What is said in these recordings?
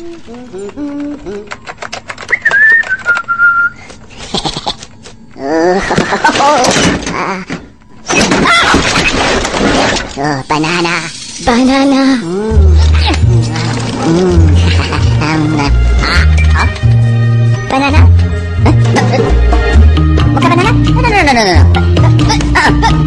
Oh, banana. Banana. Banana? Bukan banana? No, no, no, no, no, no. Ah, banana.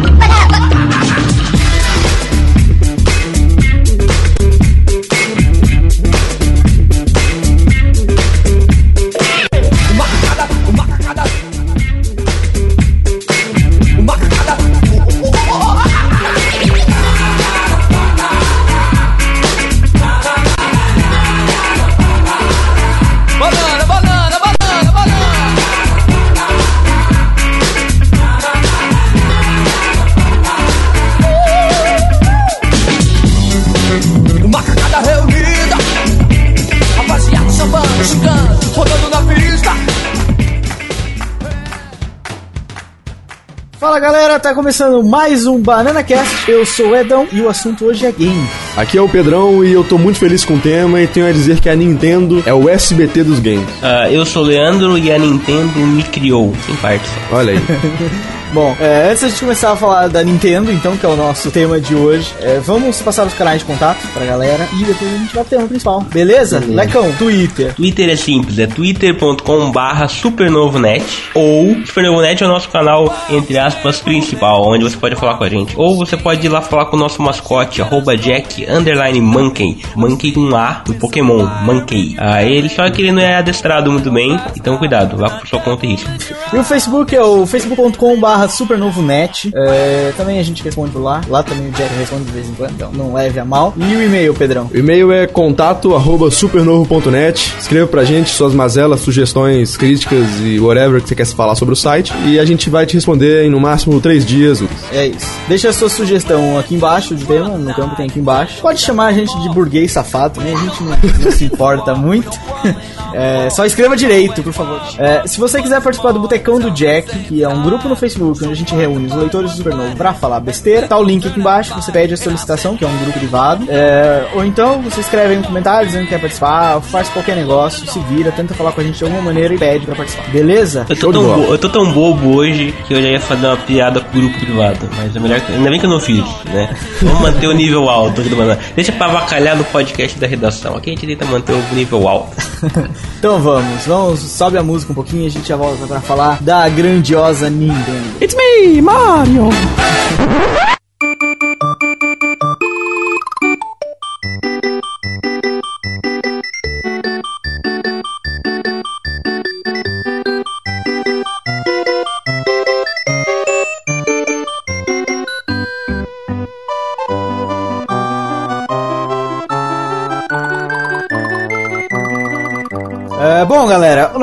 Começando mais um Banana Cast. Eu sou o Edão e o assunto hoje é game. Aqui é o Pedrão e eu tô muito feliz com o tema e tenho a dizer que a Nintendo é o SBT dos games. Ah, eu sou o Leandro e a Nintendo me criou, em parte. Olha aí. Bom, é, antes da gente começar a falar da Nintendo, então, que é o nosso tema de hoje, é, vamos passar os canais de contato pra galera e depois a gente vai pro tema principal. Beleza? Lecão, Twitter. Twitter é simples, é twitter.com barra supernovonet ou supernovonet é o nosso canal, entre aspas, principal, onde você pode falar com a gente. Ou você pode ir lá falar com o nosso mascote, arroba jack, underline monkey, monkey com A, do Pokémon, monkey. Ah, ele só que ele não é adestrado muito bem, então cuidado, vá por sua conta e risco. E o Facebook é o facebook.com barra supernovonet. É, também a gente responde lá. Lá também o Jack responde de vez em quando, então não leve a mal. E o e-mail, Pedrão? O e-mail é contato arroba supernovo.net. Escreva pra gente suas mazelas, sugestões, críticas e whatever que você quer falar sobre o site. E a gente vai te responder em no máximo três dias. É isso. Deixa a sua sugestão aqui embaixo de tema, no campo tem aqui embaixo. Pode chamar a gente de burguês safado também, a gente não, não se importa muito. É, só escreva direito, por favor. É, se você quiser participar do Botecão do Jack, que é um grupo no Facebook onde a gente reúne os leitores do Supernovo pra falar besteira, tá o link aqui embaixo, você pede a solicitação, que é um grupo privado. É, ou então você escreve aí um comentário dizendo que quer participar, faz qualquer negócio, se vira, tenta falar com a gente de alguma maneira e pede pra participar. Beleza? Eu tô, tão bo- eu tô tão bobo hoje que eu já ia fazer uma piada com o grupo privado. Mas é melhor que. Ainda bem que eu não fiz, né? Vamos manter o nível alto aqui do. Deixa pra avacalhar no podcast da redação. Aqui a gente tenta manter o nível alto. Então vamos, vamos, sobe a música um pouquinho e a gente já volta pra falar da grandiosa Nintendo. It's me, Mario!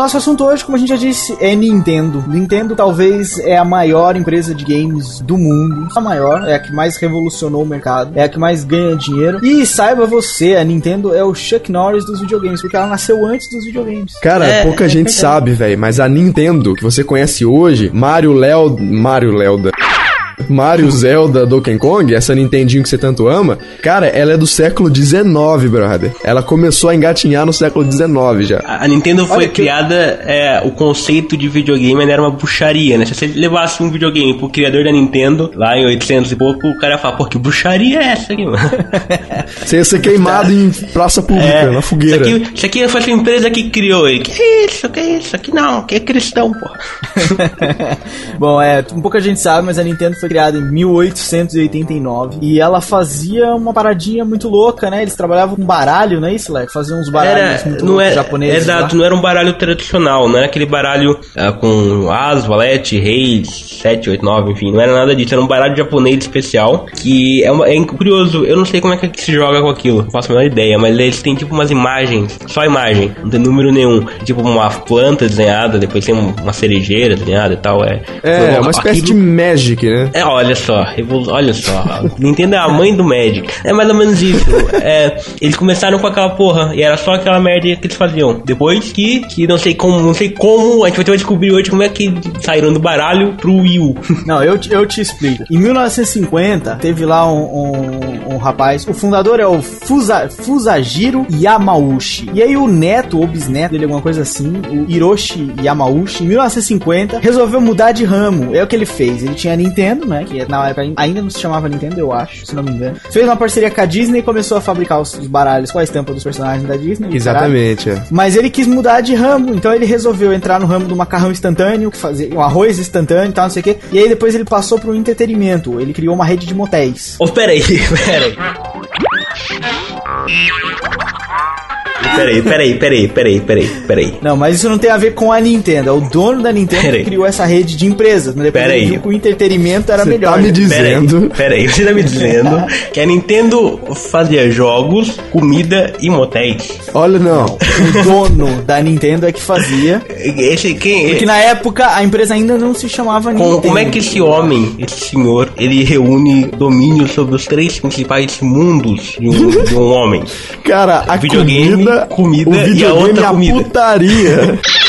Nosso assunto hoje, como a gente já disse, é Nintendo. Nintendo talvez é a maior empresa de games do mundo. A maior, é a que mais revolucionou o mercado, é a que mais ganha dinheiro. E saiba você, a Nintendo é o Chuck Norris dos videogames, porque ela nasceu antes dos videogames. Cara, É, pouca gente sabe, velho, mas a Nintendo que você conhece hoje, Mario Léo, Mario Lelda. Mario, Zelda, Donkey Kong, essa Nintendinho que você tanto ama, cara, ela é do século XIX, brother. Ela começou a engatinhar no século XIX já. A a Nintendo foi que- criada, é, o conceito de videogame era uma bucharia, né? Se você levasse um videogame pro criador da Nintendo, lá em 800 e pouco, o cara ia falar, pô, que bucharia é essa aqui, mano? Você ia ser queimado em praça pública, na fogueira. Isso aqui, isso aqui foi essa empresa que criou ele. Que isso, que isso? Aqui não, que é cristão, pô. Bom, é, pouca gente sabe, mas a Nintendo foi criada em 1889 e ela fazia uma paradinha muito louca, né? Eles trabalhavam com baralho, não é isso, Leco? Faziam uns baralhos Era, muito não loucos é, japoneses. exato, lá. não era um baralho tradicional, não era aquele baralho ah, com as, valete, reis, 7, 8, 9, enfim, não era nada disso, era um baralho japonês especial, que é, uma- é curioso, eu não sei como é que se joga com aquilo, não faço a menor ideia, mas eles têm tipo umas imagens, só imagem, não tem número nenhum, tipo uma planta desenhada, depois tem um- uma cerejeira desenhada e tal, é... É, Foi- uma espécie de aquilo- Magic, né? É, olha só, olha só. Nintendo é a mãe do Magic. É mais ou menos isso. É, eles começaram com aquela porra e era só aquela merda que eles faziam. Depois que, que não sei como, não sei como, a gente vai descobrir hoje como é que saíram do baralho pro Wii U. Não, eu, eu te explico. Em 1950, teve lá um, um, um rapaz, o fundador é o Fusa, Fusajiro Yamauchi. E aí o neto ou bisneto dele, alguma coisa assim, o Hiroshi Yamauchi, em 1950, resolveu mudar de ramo. É o que ele fez. Ele tinha a Nintendo, né, que na época ainda não se chamava Nintendo, eu acho, se não me engano. Fez uma parceria com a Disney e começou a fabricar os, os baralhos com a estampa dos personagens da Disney. caralho. Exatamente, é. Mas ele quis mudar de ramo, então ele resolveu entrar no ramo do macarrão instantâneo, que fazia um arroz instantâneo e tal, não sei o quê. E aí depois ele passou pro entretenimento. Ele criou uma rede de motéis. Ô, peraí, peraí. Peraí, peraí, peraí, peraí, peraí, peraí. Não, mas isso não tem a ver com a Nintendo. É o dono da Nintendo que criou essa rede de empresas. Mas depois Pera ele aí. viu que o entretenimento era Você melhor. tá me né? dizendo. Peraí, você tá me dizendo que a Nintendo fazia jogos, comida e motéis. Olha, não. O dono da Nintendo é que fazia. Esse, quem, Porque na época a empresa ainda não se chamava Com- Nintendo. como é que esse homem, esse senhor, ele reúne domínio sobre os três principais mundos de um, de um homem? Cara, a Videogame, comida, comida o e a videogame outra a comida. putaria.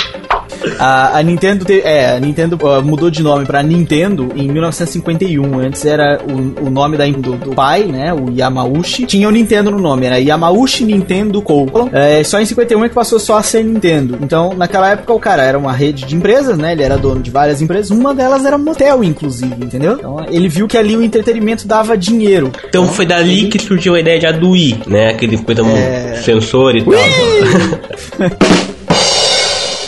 A, a Nintendo te- é, a Nintendo ah, mudou de nome pra Nintendo em 1951. Antes era o, o nome da, do, do pai, né? O Yamauchi. Tinha o Nintendo no nome, era Yamauchi Nintendo Co. É, só em 51 é que passou só a ser Nintendo. Então, naquela época, o cara era uma rede de empresas, né? Ele era dono de várias empresas. Uma delas era motel, inclusive, entendeu? Então, ele viu que ali o entretenimento dava dinheiro. Então foi dali que surgiu a ideia de Adui, né? Aquele coisa É. sensor e tal.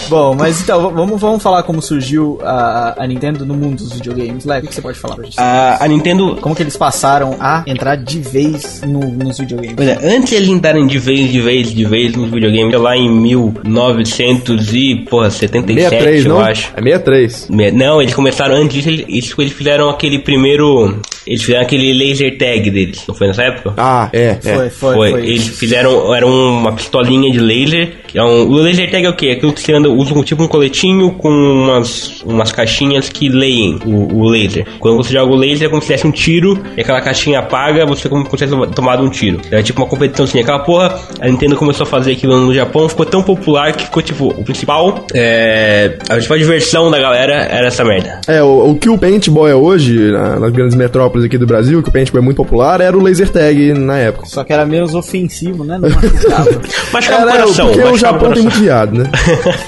Bom, mas então, vamos, vamos falar como surgiu a, a Nintendo no mundo dos videogames. Léo, o que você pode falar pra gente? A, a Nintendo Como que eles passaram a entrar de vez no- nos videogames? Pois é, antes de eles entrarem de vez, de vez, de vez nos videogames, lá em 1977, 63, eu não? acho. É 63. Me- Não, eles começaram antes disso, eles, eles fizeram aquele primeiro. Eles fizeram aquele laser tag deles, não foi nessa época? Ah, é, é. Foi, foi, foi. Eles fizeram. Era uma pistolinha de laser. É um, o laser tag é o quê? Aquilo que você anda, usa um, tipo um coletinho com umas, umas caixinhas que leem o, o laser. Quando você joga o laser é como se desse um tiro e aquela caixinha apaga, você como se tivesse tomado um tiro. Era tipo uma competição assim. Aquela porra, a Nintendo começou a fazer aquilo no Japão, ficou tão popular que ficou tipo, o principal. É, a principal diversão da galera era essa merda. É, o, o que o paintball é hoje, na- nas grandes metrópoles aqui do Brasil, que o paintball é muito popular, era o laser tag na época. Só que era menos ofensivo, né? Não machucava. Machucava o Era, coração. porque o machucava Japão tem muito viado, né?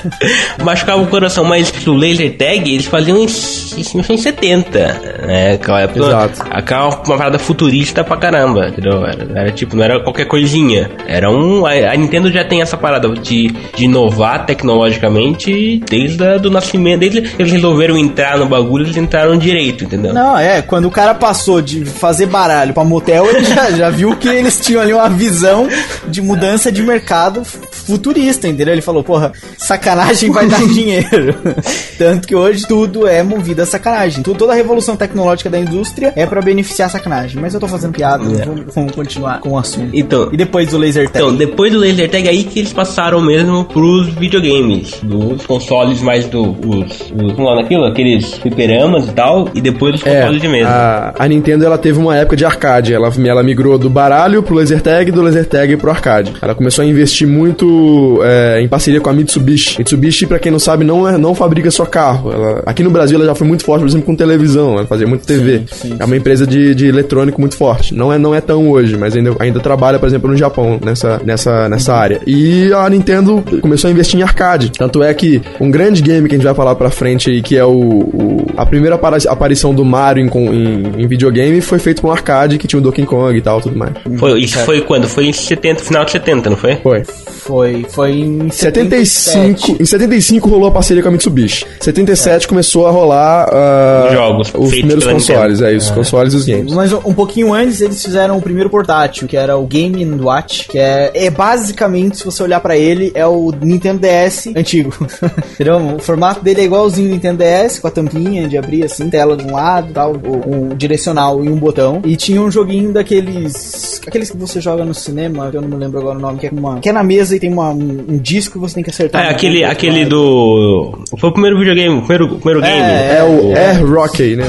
Machucava o coração, mas o laser tag eles faziam em, em 1970, né? Aquela época, Exato. aquela uma parada futurista pra caramba, entendeu? Era, era tipo, não era qualquer coisinha. Era um. A, a Nintendo já tem essa parada de, de inovar tecnologicamente desde a, do nascimento. Desde que eles resolveram entrar no bagulho, eles entraram direito, entendeu? Não, é, quando o cara passou de fazer baralho pra motel, ele já, já viu que eles tinham ali uma visão de mudança de mercado futurista, entendeu? Ele falou, porra, sacanagem vai dar dinheiro. Tanto que hoje tudo é movido a sacanagem. Toda a revolução tecnológica da indústria é pra beneficiar a sacanagem. Mas eu tô fazendo piada, vamos, vamos continuar com o assunto. Então, E depois do laser tag? Então, depois do laser tag aí que eles passaram mesmo pros videogames, dos consoles mais do os, os como lá naquilo, aqueles fliperamas e tal, e depois dos É, consoles de mesa. a, a Nintendo ela teve uma época de arcade. Ela, ela migrou do baralho pro laser tag e do laser tag pro arcade. Ela começou a investir muito é, em parceria com a Mitsubishi. Mitsubishi, pra quem não sabe, não, é, não fabrica só carro. Ela- aqui no Brasil ela já foi muito forte, por exemplo, com televisão. Ela fazia muito TV. sim, é uma empresa de, de eletrônico muito forte. Não é, não é tão hoje, mas ainda, ainda trabalha, por exemplo, no Japão, nessa, nessa, nessa área. E a Nintendo começou a investir em arcade. Tanto é que um grande game que a gente vai falar pra frente aí, que é o, o- a primeira aparição do Mario em, em- em videogame, foi feito com um arcade que tinha o Donkey Kong e tal, tudo mais. Foi, isso foi quando? Foi em 70, final de 70, não foi? Foi. Foi, foi em 75, em 75 rolou a parceria com a Mitsubishi. 77 começou a rolar ah, Jogos os primeiros consoles, é isso, os consoles e os games. Mas um pouquinho antes eles fizeram o primeiro portátil, que era o Game Watch, que é, é basicamente, se você olhar pra ele, é o Nintendo DS antigo. Entendeu? O formato dele é igualzinho ao Nintendo DS, com a tampinha de abrir assim, tela de um lado, tal, o, um direcional e um botão. E tinha um joguinho daqueles, aqueles que você joga no cinema, que eu não me lembro agora o nome, que é, uma, que é na mesa e tem uma, um, um disco que você tem que acertar. Ah, no aquele, aquele do. Foi o primeiro videogame, o primeiro, o primeiro game. É o Air Rocky, né?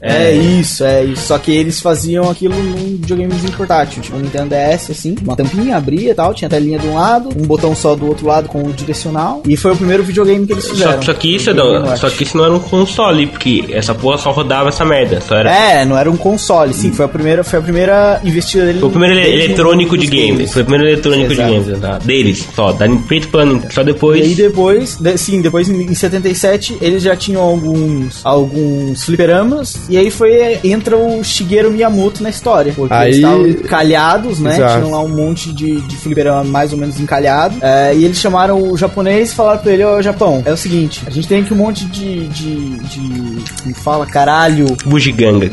É isso, é isso. Só que eles faziam aquilo num videogamezinho portátil, tipo um Nintendo DS, assim, uma tampinha, abria e tal, tinha a telinha de um lado, um botão só do outro lado com o direcional, e foi o primeiro videogame que eles fizeram. Só, só que isso não, só que isso não era um console, porque essa porra só rodava essa merda. Só era É, não era um console, sim, foi a primeira, foi a primeira investida dele. Foi o primeiro ele- eletrônico de games. Foi o primeiro eletrônico Exato. de games, tá? Deles, só. Da Nintendo. Só E aí depois. depois, de- sim, depois em em 77 eles já tinham alguns alguns fliperamas e aí foi entra o Shigeru Miyamoto na história, porque Aí- eles estavam encalhados, né? Exato. Tinham lá um monte de, de fliperama mais ou menos encalhado. É, e eles chamaram o japonês e falaram pra ele, ô Japão, é o seguinte, a gente tem aqui um monte de de, de como fala, caralho, Bugiganga.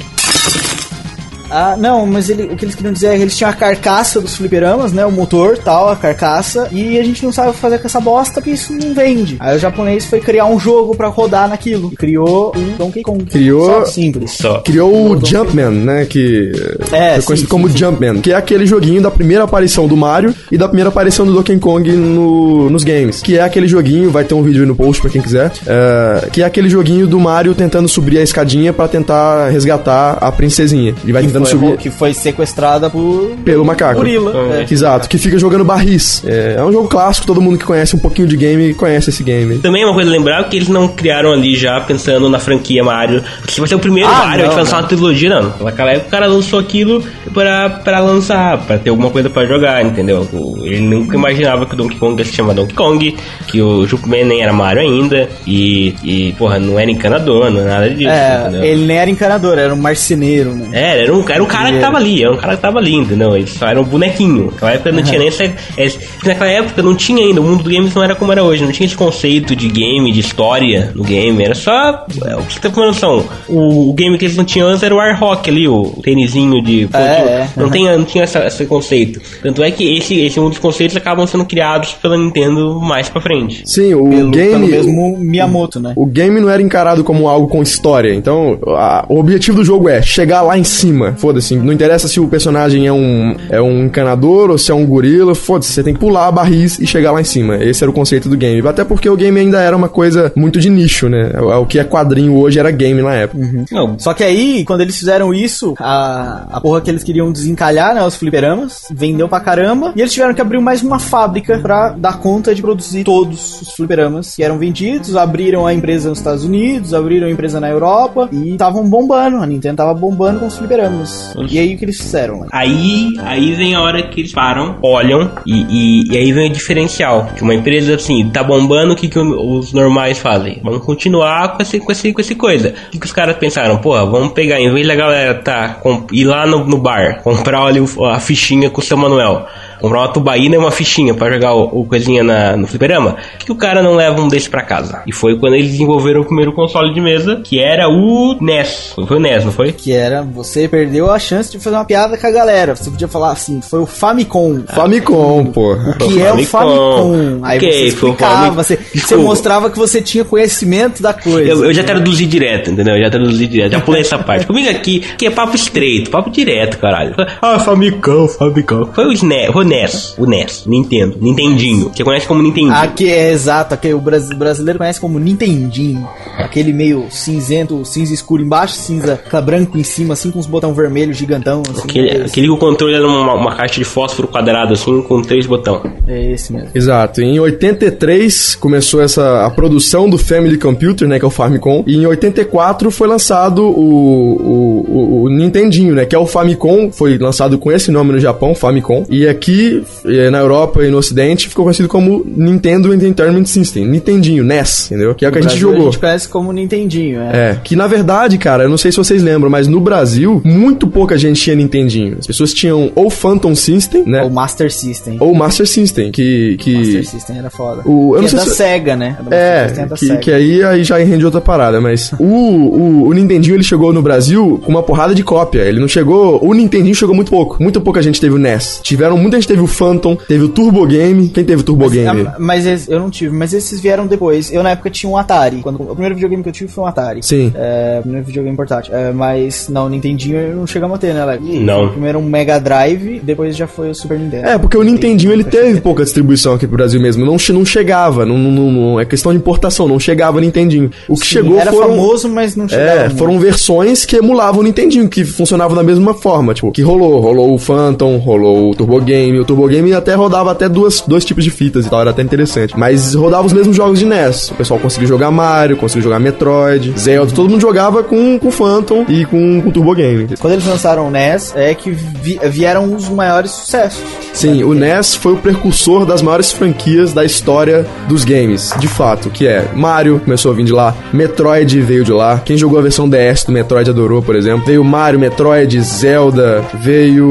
Ah, não, mas ele- o que eles queriam dizer é que eles tinham a carcaça dos fliperamas, né? O motor tal, a carcaça. E a gente não sabe o que fazer com essa bosta porque isso não vende. Aí o japonês foi criar um jogo pra rodar naquilo. E criou um Donkey Kong. Criou- Só simples. Só. Criou o Jumpman, né? Que É, foi sim, conhecido sim, como sim. Jumpman, que é aquele joguinho da primeira aparição do Mario e da primeira aparição do Donkey Kong no- nos games. Que é aquele joguinho, vai ter um vídeo aí no post pra quem quiser, é, que é aquele joguinho do Mario tentando subir a escadinha pra tentar resgatar a princesinha. Ele vai tentando foi, subir que foi sequestrada por pelo macaco. gorila. É. Exato, que fica jogando barris. É, é um jogo clássico, todo mundo que conhece um pouquinho de game conhece esse game. Também é uma coisa a lembrar que eles não criaram ali já pensando na franquia Mario. Que vai ser o primeiro Ah, Mario, não, vai lançar não. uma trilogia, não. Naquela época o cara lançou aquilo pra, pra lançar, pra ter alguma coisa pra jogar, entendeu? Ele nunca imaginava que o Donkey Kong ia se chamar Donkey Kong, que o Jumpman nem era Mario ainda, e, e porra, não era encanador, não era nada disso, É, entendeu? ele nem era encanador, era um marceneiro, né? É, era um, era um cara que tava ali, era um cara que tava ali, entendeu? Ele só era um bonequinho. Naquela época não tinha nem essa, esse- Naquela época não tinha ainda, o mundo do games não era como era hoje, não tinha esse conceito de game, de história no game, era só. é, O que você tem uma noção? O, o game que eles não tinham antes era o Air Hockey ali, o tênisinho de. É, é. Não, tem, não tinha essa- esse conceito. Tanto é que esse, esse um dos conceitos acabam sendo criados pela Nintendo mais pra frente. Sim, o Pelo, game. pelo mesmo Miyamoto, né? O game não era encarado como algo com história. Então, a- o objetivo do jogo é chegar lá em cima. Foda-se. Não interessa se o personagem é um, é um encanador ou se é um gorila. Foda-se. Você tem que pular barris e chegar lá em cima. Esse era o conceito do game. Até porque o game ainda era uma coisa muito de nicho, né? O, o que é quadrinho hoje era game na época. Não, Só que aí, quando eles fizeram isso, a, a porra que eles queriam desencalhar, né, os fliperamas, vendeu pra caramba, e eles tiveram que abrir mais uma fábrica pra dar conta de produzir todos os fliperamas que eram vendidos, abriram a empresa nos Estados Unidos, abriram a empresa na Europa, e estavam bombando, a Nintendo tava bombando com os fliperamas. E aí, o que eles fizeram? Né? Aí, aí vem a hora que eles param, olham e, e, e aí vem o diferencial. Que uma empresa assim, tá bombando, o que, que os normais fazem? Vamos continuar com esse, com esse, com esse coisa. O que, que os caras pensaram? Porra, vamos pegar, em vez da galera tá, com, ir lá no, no bar, comprar ali a fichinha com o seu Manuel. Comprar uma tubaína e uma fichinha pra jogar o, o coisinha na, no fliperama. Que, o cara não leva um desse pra casa? E foi quando eles desenvolveram o primeiro console de mesa, que era o NES. Foi o NES, não foi? Que era, você perdeu a chance de fazer uma piada com a galera. Você podia falar assim, foi o Famicom. Famicom, pô. que é o Famicom. Aí Ok, você foi o explicava, você, você mostrava que você tinha conhecimento da coisa. Eu, eu já traduzi direto, entendeu? Eu já traduzi direto, já pulei essa parte. Comigo aqui, que é papo estreito, papo direto, caralho. Ah, Famicom, Famicom. Foi o SNES, o NES, o NES, Nintendo, Nintendinho. Você conhece como Nintendinho. Aqui é exato, aqui o bras- brasileiro conhece como Nintendinho. Aquele meio cinzento, cinza escuro embaixo, cinza branco em cima, assim, com uns botão vermelho gigantão. Assim, Aquele, é, aquele que o controle era uma, uma caixa de fósforo quadrado, assim, com três botões. é esse mesmo. Exato. Em 83 começou essa a produção do Family Computer, né, que é o Famicom. E em 84 foi lançado o, o, o, o Nintendinho, né, que é o Famicom. Foi lançado com esse nome no Japão, Famicom. E aqui eh, na Europa e no Ocidente ficou conhecido como Nintendo Entertainment System, Nintendinho, NES, entendeu? Que é o que a gente Brasil jogou. A gente conhece como Nintendinho, é. É, que na verdade, cara, eu não sei se vocês lembram, mas no Brasil, muito pouca gente tinha Nintendinho. As pessoas tinham ou Phantom System, né? O Master System. Ou Master System, que. que Master System era foda. O- eu não que é sei da se- SEGA, né? É, é da que, SEGA. que aí, aí já rende outra parada, mas o, o, o Nintendinho ele chegou no Brasil com uma porrada de cópia. Ele não chegou. O Nintendinho chegou muito pouco. Muito pouca gente teve o NES. Tiveram muita, gente teve o Phantom, teve o Turbo Game. Quem teve o Turbo Game? Ah, mas esse- eu não tive, mas esses vieram depois. Eu na época tinha um Atari. Quando, o primeiro videogame que eu tive foi um Atari. Sim. É, o primeiro videogame portátil. É, mas não, o Nintendinho não chegamos a ter, né, Alex? Não. Foi Primeiro um Mega Drive, depois já foi o Super Nintendo. É, porque o Nintendinho ele teve pouca distribuição aqui pro Brasil mesmo. Não, não chegava. Não, não- não- é questão de importação, não chegava o Nintendinho. O que Sim, chegou era foram. famoso, mas não chegava. É, muito. foram versões que emulavam o Nintendinho, que funcionavam da mesma forma. Tipo, que rolou. Rolou o Phantom, rolou o Turbo Game. O Turbo Game até rodava até duas, dois tipos de fitas e tal, era até interessante. Mas rodava os mesmos jogos de NES. O pessoal conseguiu jogar Mario, conseguiu jogar Metroid, Zelda. Todo mundo jogava com o Phantom e com o Turbo Game. Quando eles lançaram o NES, é que vi- vieram os maiores sucessos. Sim, o NES foi o precursor das maiores franquias da história dos games, de fato, que é Mario, começou a vir de lá, Metroid veio de lá. Quem jogou a versão DS do Metroid adorou, por exemplo. Veio Mario, Metroid, Zelda, veio.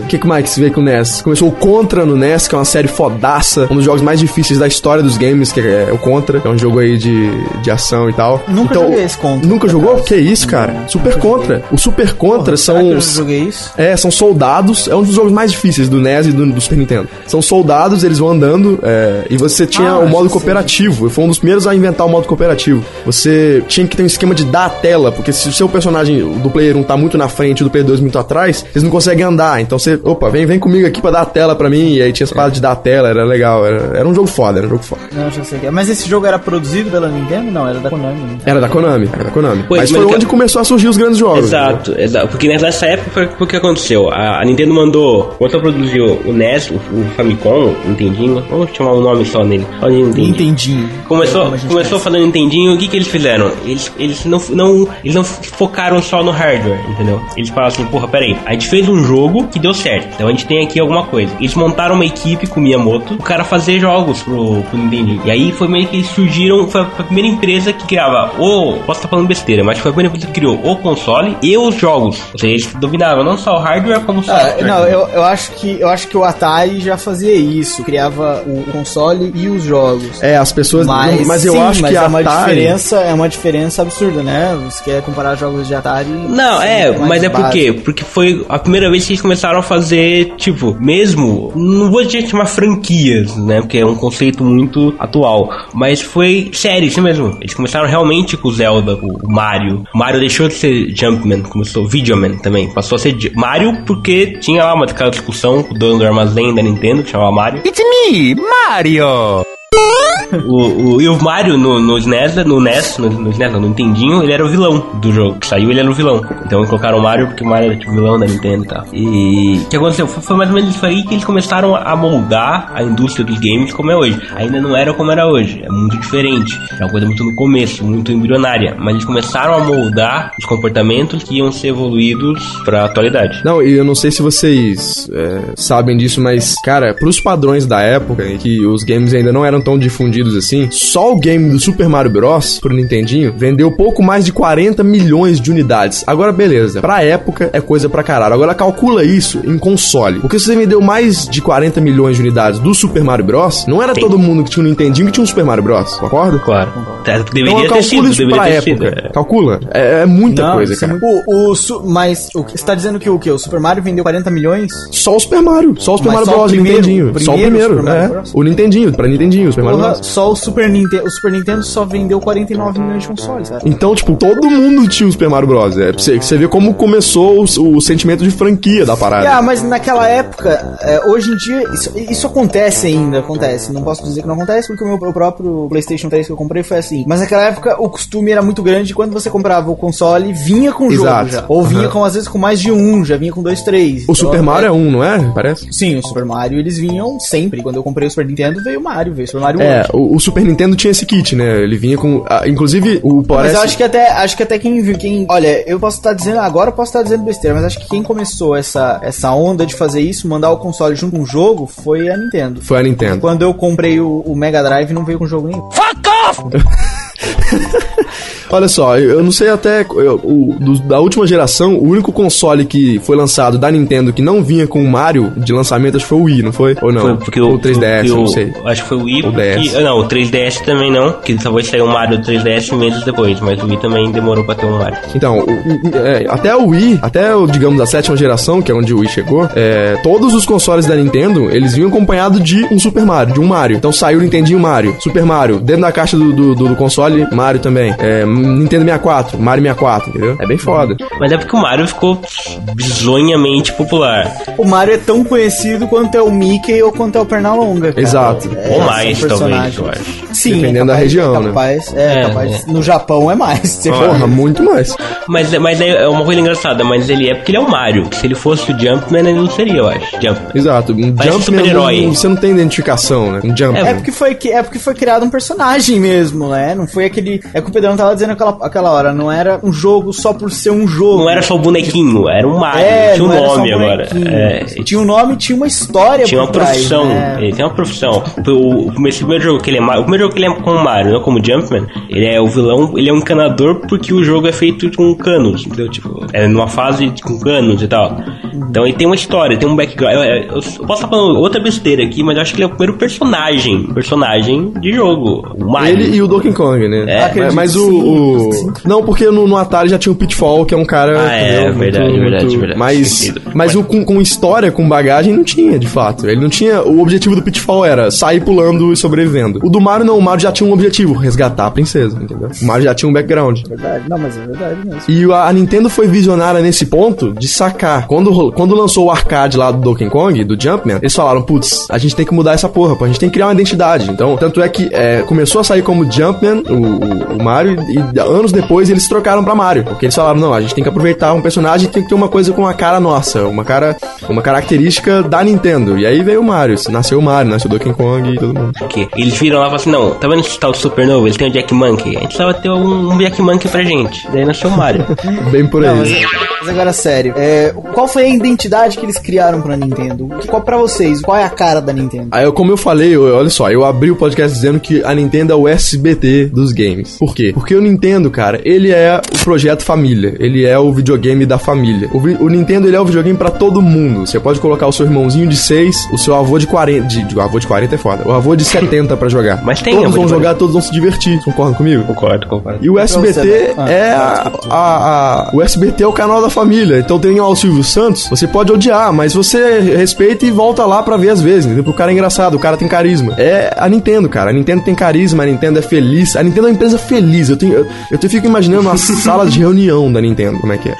O que, que mais que veio com o NES? Começou o Contra no NES, que é uma série fodaça, um dos jogos mais difíceis da história dos games, que é o Contra, é um jogo aí de, de ação e tal. Nunca então, joguei esse Contra, Nunca jogou? acaso. Que isso, cara? Não, Super Contra. joguei. O Super Contra são Será que eu joguei isso? É, são soldados. É um dos jogos mais difíceis do NES e do, do Super Nintendo. São soldados, eles vão andando é, e você tinha Ah, o modo cooperativo. Foi um dos primeiros a inventar o modo cooperativo. Você tinha que ter um esquema de dar a tela, porque se o seu personagem do player 1 tá muito na frente e do player 2 muito atrás, eles não conseguem andar. Então você, opa, vem, vem comigo aqui pra dar a tela pra mim. E aí tinha essa parada de dar a tela, era legal. Era, era um jogo foda, era um jogo foda. Não, já sei o que é. Mas esse jogo era produzido pela Nintendo? Não, era da Konami. né? Era da Konami, era da Konami. Pois, mas mas foi que- onde começou a surgir os grandes jogos. Exato, exato. Porque nessa época o que aconteceu. A, a Nintendo mandou, começou a produzir o NES, o, o Famicom, o Nintendinho, vamos chamar um nome só nele. Só de Nintendinho. Nintendinho. Começou, começou fazendo Nintendinho, o que, que eles fizeram? Eles, eles, não, não, eles não focaram só no hardware, entendeu? Eles falaram assim, porra, peraí, a gente fez um jogo que deu certo, então a gente tem aqui alguma coisa. Eles montaram uma equipe com o Miyamoto, o cara fazer jogos pro, pro Nintendinho. E aí foi meio que eles surgiram, foi a primeira empresa que criava o, posso estar falando besteira, mas foi a primeira empresa que criou o console e os jogos. Ou seja, eles dominavam não só o hardware, como o Ah, software. não, eu, eu acho que eu acho que o Atari já fazia isso, criava o console e os jogos. É, as pessoas. Mas, mas eu sim, acho mas que é a uma Atari. diferença, é uma diferença absurda, né? Você quer comparar jogos de Atari? Não, são é, mais mas é por quê? Porque foi a primeira vez que eles começaram a fazer, tipo, mesmo, não vou dizer chamar franquias, né? Porque é um conceito muito atual. Mas foi sério, isso mesmo. Eles começaram realmente com o Zelda, com o Mario. O Mario deixou de ser Jumpman, começou Videoman também. Passou a ser Mario porque tinha lá uma aquela discussão com o dono do armazém da Nintendo, que chamava Mario. It's me, Mario! O, o, e o Mario no, no SNES, no NES, no, no SNES, não, no Nintendinho, ele era o vilão do jogo. Que saiu, ele era o vilão. Então colocaram o Mario porque o Mario era tipo vilão da Nintendo e tal. E o que aconteceu? Foi, foi mais ou menos isso aí que eles começaram a moldar a indústria dos games como é hoje. Ainda não era como era hoje, é muito diferente. É uma coisa muito no começo, muito embrionária. Mas eles começaram a moldar os comportamentos que iam ser evoluídos pra atualidade. Não, e eu não sei se vocês é, sabem disso, mas, cara, pros padrões da época, que os games ainda não eram tão difundidos assim, só o game do Super Mario Bros. pro Nintendinho vendeu pouco mais de 40 milhões de unidades. Agora, beleza, pra época é coisa pra caralho. Agora, calcula isso em console. Porque se você vendeu mais de 40 milhões de unidades do Super Mario Bros., não era Sim. todo mundo que tinha um Nintendinho que tinha um Super Mario Bros., concorda? Claro. Deveria Então, ter calcula sido, isso deveria pra ter sido. época. é. Calcula. É, é muita Não, coisa, é cara. O, o su- mas o que você tá dizendo que o que? O Super Mario vendeu 40 milhões? Só o Super Mario. Só o Super Mas Mario só o Bros. primeiro? Nintendinho. O só o primeiro primeiro. Mario é. O Nintendinho, pra Nintendinho, o Super Mario Porra, só o Super Nintendo, o Super Nintendo só vendeu 49 milhões de consoles, cara. Então, tipo, todo mundo tinha o Super Mario Bros. É, pra você, você vê como começou o, o sentimento de franquia da parada. Ah, mas naquela época, é, hoje em dia, isso, isso acontece ainda, acontece. Não posso dizer que não acontece, porque o meu o próprio PlayStation 3 que eu comprei foi assim. Mas naquela época, o costume era muito grande. Quando você comprava o console, vinha com o jogo Exato. já. Ou vinha Aham. com, às vezes, com mais de um, já vinha com dois, três. O Super Mario é um, não é? Parece. Sim, o Super Mario, eles vinham sempre. Quando eu comprei o Super Nintendo, veio o Mario, veio o Super Mario É, World. o, o Super Nintendo tinha esse kit, né? Ele vinha com. ah, inclusive, o Mas parece. eu acho que até, acho que até quem viu, quem, olha, eu posso estar dizendo, agora eu posso estar dizendo besteira, mas acho que quem começou essa, essa onda de fazer isso, mandar o console junto com o jogo, foi a Nintendo. Foi a Nintendo. Quando eu comprei o, o Mega Drive, não veio com jogo nenhum. Olha só, eu eu não sei até. eu- o, do- da última geração, o único console que foi lançado da Nintendo que não vinha com o Mario de lançamento acho que foi o Wii, não foi? Ou não? Foi porque o, o 3DS, porque não sei. Acho que foi o Wii. O porque- ah, Não, o 3DS também não. Que talvez saiu o Mario do 3DS meses depois. Mas o Wii também demorou pra ter um Mario. Então, o- é, até o Wii, até digamos, a sétima geração, que é onde o Wii chegou, é, todos os consoles da Nintendo, eles vinham acompanhados de um Super Mario, de um Mario. Então saiu o Nintendinho Mario, Super Mario, dentro da caixa do, do, do- do console, Mario também. É, Nintendo 64, Mario 64, entendeu? É bem foda. Mas é porque o Mario ficou bizonhamente popular. O Mario é tão conhecido quanto é o Mickey ou quanto é o Pernalonga. cara. Exato. É, Ou mais, talvez, eu acho. Sim, Dependendo é da capaz- região, né? capaz, É, É, capaz. No Japão é mais. Você Porra, muito mais. Mas, mas é uma coisa engraçada, mas ele é porque ele é o Mario. Se ele fosse o Jumpman, ele não seria, eu acho. Jumpman. Exato. Um Parece Jumpman, super-herói. não- você não tem identificação, né? Um Jump. É porque, foi, que- é porque foi criado um personagem mesmo, né? Não foi aquele. É que o Pedrão tava dizendo aquela, aquela hora, não era um jogo só por ser um jogo. Não era só o bonequinho, era um Mario. É, tinha um nome agora. É, Tinha um nome, tinha uma história tinha uma trás, profissão. né? Ele tem uma profissão. O, o, esse primeiro jogo que ele é Mario, o primeiro jogo que ele é com o Mario, não como Jumpman, ele é o vilão, ele é um encanador porque o jogo é feito com canos, entendeu? Tipo, é numa fase com canos e tal. Então ele tem uma história, tem um background. Eu, eu- eu posso estar falando outra besteira aqui, mas eu acho que ele é o primeiro personagem, personagem de jogo. O Mario. Ele e o Donkey Kong, né? É. Mas- Acredito mas o, sim, o- Não, porque no, no Atari já tinha o Pitfall, que é um cara. Ah, é, entendeu? verdade, verdade, verdade. Mas, mas o, com, com história, com bagagem, não tinha, de fato. Ele não tinha. O objetivo do Pitfall era sair pulando e sobrevivendo. O do Mario não, o Mario já tinha um objetivo, resgatar a princesa, entendeu? O Mario já tinha um background. Verdade. Não, mas é verdade mesmo. E a a Nintendo foi visionária nesse ponto de sacar. Quando, quando lançou o arcade lá do Donkey Kong, do Jumpman, eles falaram, putz, a gente tem que mudar essa porra, pô, a gente tem que criar uma identidade. Então, tanto é que é, começou a sair como Jumpman, o, o, o Mario, e anos depois eles trocaram pra Mario. Porque eles falaram, não, a gente tem que aproveitar um personagem que tem que ter uma coisa com a cara nossa, uma cara, uma característica da Nintendo. E aí veio o Mario, nasceu o Mario, nasceu o Donkey Kong e todo mundo. Que eles viram lá e falaram assim: não, tá vendo esse tal Supernova? Eles têm o Jack Monkey. A gente precisava ter um, um Jack Monkey pra gente. Daí nasceu o Mario. Bem por Não, aí. mas, mas agora sério, é, qual foi a identidade que eles criaram pra Nintendo? Qual pra vocês? Qual é a cara da Nintendo? Aí, como eu falei, eu- olha só, eu abri o podcast dizendo que a Nintendo é o SBT dos games. Por quê? Porque o Nintendo, cara, ele é o projeto família. Ele é o videogame da família. O, vi- o Nintendo, ele é o videogame pra todo mundo. Você pode colocar o seu irmãozinho de 6, o seu avô de 40. De, de- o avô de 40 é foda. O avô de 70 pra jogar. Mas tem Todos vão jogar, todos vão se divertir. Concordam comigo? concordo, concordo. E o SBT Ah, é a, a- a- o SBT é o canal da família. Então tem lá o Silvio Santos, você pode odiar, mas você respeita e volta lá pra ver às vezes, entendeu? Porque o cara é engraçado, o cara tem carisma. É a Nintendo, cara. A Nintendo tem carisma, a Nintendo é feliz. A Nintendo é uma empresa feliz. Eu tenho eu, eu fico imaginando uma sala de reunião da Nintendo, como é que é.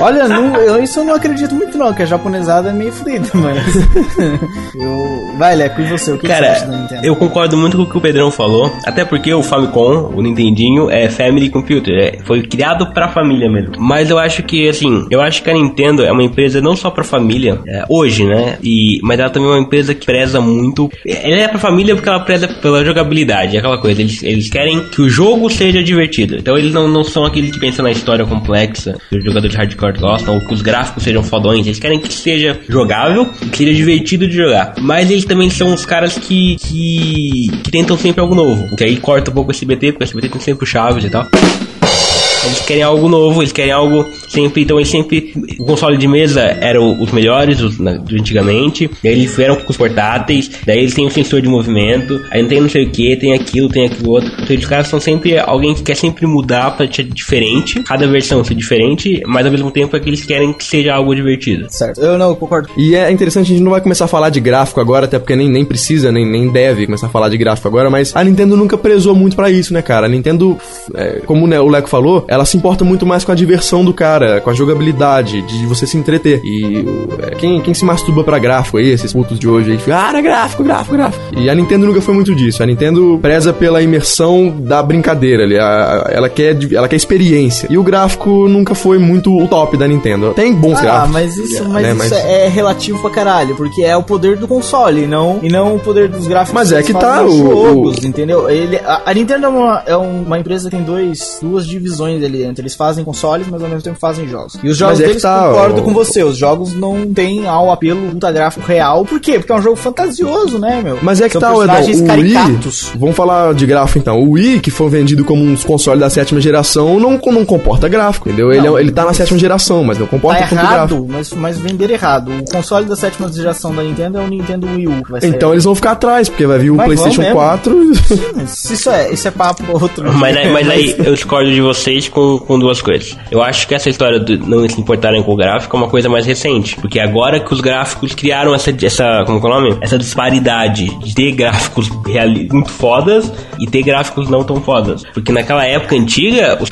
Olha, não, eu, isso eu não acredito muito não, que a japonesada é meio fodida, mas... eu... Vai, Leco, e você? O que, que você acha da Cara, Nintendo? eu concordo muito com o que o Pedrão falou, até porque o Famicom, o Nintendinho, é Family Computer, é, foi criado pra família mesmo. Mas eu acho que, assim, eu acho que a Nintendo é uma empresa não só pra família, é, hoje, né, e, mas ela também é uma empresa que preza muito, ela é pra família porque ela preza pela jogabilidade, é aquela coisa, eles, eles querem que o jogo seja divertido, então eles não, não são aqueles que pensam na história complexa, que os jogadores hardcore gostam, ou que os gráficos sejam fodões, eles querem que seja jogável, que seja divertido de jogar. Mas eles também são os caras que, que, que tentam sempre algo novo. Que aí corta um pouco o SBT, porque o SBT tem sempre Chaves e tal. Eles querem algo novo, eles querem algo sempre. Então, eles sempre. O console de mesa era o- os melhores os, de antigamente. Daí eles vieram com os portáteis. Daí eles têm o sensor de movimento. Aí tem não sei o que, tem aquilo, tem aquilo outro. Então, os caras são sempre alguém que quer sempre mudar pra ser diferente. Cada versão ser diferente, mas ao mesmo tempo é que eles querem que seja algo divertido. Certo, eu não eu concordo. E é interessante, a gente não vai começar a falar de gráfico agora, até porque nem, nem precisa, nem, nem deve começar a falar de gráfico agora, mas a Nintendo nunca prezou muito pra isso, né, cara? A Nintendo, é, como né, o Leco falou, ela se importa muito mais com a diversão do cara, com a jogabilidade, de você se entreter. E é, quem, quem se masturba pra gráfico aí, esses putos de hoje aí, fica, ah, era gráfico, gráfico, gráfico. E a Nintendo nunca foi muito disso. A Nintendo preza pela imersão da brincadeira ali. ela, quer, ela quer experiência. E o gráfico nunca foi muito o top da Nintendo. Tem bons Ah, gráficos. mas isso, mas né, isso é relativo pra caralho, porque é o poder do console, não, e não o poder dos gráficos Mas é que tá, nos o- jogos, entendeu? Ele, a, a Nintendo é uma, é uma empresa que tem dois, duas divisões operações ali dentro. Eles fazem consoles, mas ao mesmo tempo fazem jogos. E os jogos Mas é que deles, tá, concordo o- com você, os jogos não têm ao apelo gráfico real. Por quê? Porque é um jogo fantasioso, né, meu? Mas é que São tá, Edão, o caricatos. Wii, vamos falar de gráfico então. O Wii, que foi vendido como um console da sétima geração, não, não comporta gráfico, entendeu? ele, Não, é- ele tá na sétima geração, mas não comporta Tá errado, mas, mas vender errado. O console da sétima geração da Nintendo é o Nintendo Wii U. Que vai sair. Então eles vão ficar atrás, porque vai vir o Mas PlayStation vão 4. Mas Isso é, isso é papo outro. Mas, mas aí eu discordo de vocês com, com duas coisas. Eu acho que essa história de não se importarem com o gráfico é uma coisa mais recente. Porque agora que os gráficos criaram essa, essa como é o nome? Essa disparidade de ter gráficos muito fodas e ter gráficos não tão fodas. Porque naquela época antiga, os,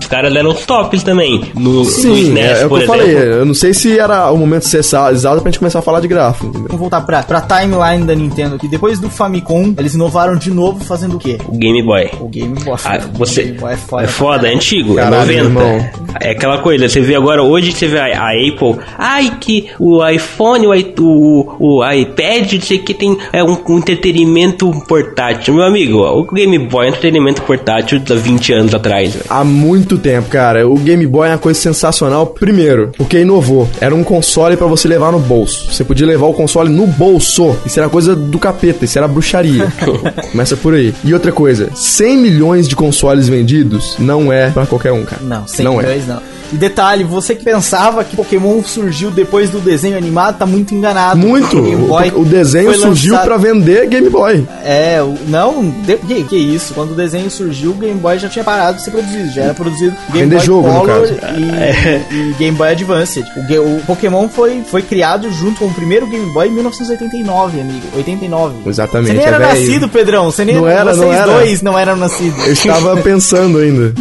os caras eram os tops também. No, no Sim, SNES, é, é o que por eu falei. exemplo. Eu não sei se era o momento cessar- exato pra gente começar a falar de gráfico, entendeu? Vamos voltar pra, pra timeline da Nintendo aqui. Depois do Famicom, eles inovaram de novo fazendo o quê? O Game Boy. O Game Boy. Ah, O você Game Boy é foda. é foda, é antigo, Caralho, é 90. irmão. É aquela coisa, você vê agora, hoje você vê a, a Apple, ai que o iPhone, o, o, o iPad, sei que tem é um, um entretenimento portátil. Meu amigo, o Game Boy é um entretenimento portátil de 20 anos atrás. velho. Há muito tempo, cara. O Game Boy é uma coisa sensacional. Primeiro, porque inovou. Era um console pra você levar no bolso. Você podia levar o console no bolso. Isso era coisa do capeta, isso era bruxaria. Começa por aí. E outra coisa, 100 milhões de consoles vendidos não é pra qualquer um, cara. Não, 100 não é. não. E detalhe, você que pensava que Pokémon surgiu depois do desenho animado, tá muito enganado. Muito. O Game Boy O, o desenho surgiu pra vender Game Boy. É, o- não, de, que, que isso? Quando o desenho surgiu, o Game Boy já tinha parado de ser produzido. Já era produzido Game Vender Boy jogo, no Color caso. e, e Game Boy Advance. O, Ga- o Pokémon foi, foi criado junto com o primeiro Game Boy em 1989, amigo. 89. Exatamente, Você nem é era velho. nascido, Pedrão. Você nem Não era, vocês não era. dois não eram nascidos. Eu estava pensando ainda.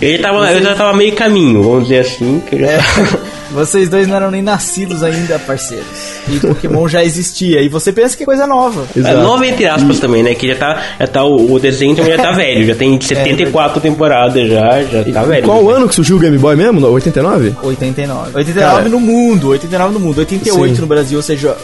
Ele tava, eu já tava meio caminho, vamos dizer assim, que eu já É, vocês dois não eram nem nascidos ainda, parceiros. E Pokémon já existia. E você pensa que é coisa nova. É nova entre aspas também, né? Que já tá, já tá o, o desenho também já tá velho, já tem 74 temporadas já, já tá velho. Qual ano que surgiu o Game Boy mesmo? 89? 89. 89 Cara, no mundo, 89 no mundo, 88 Sim. no Brasil, ou seja.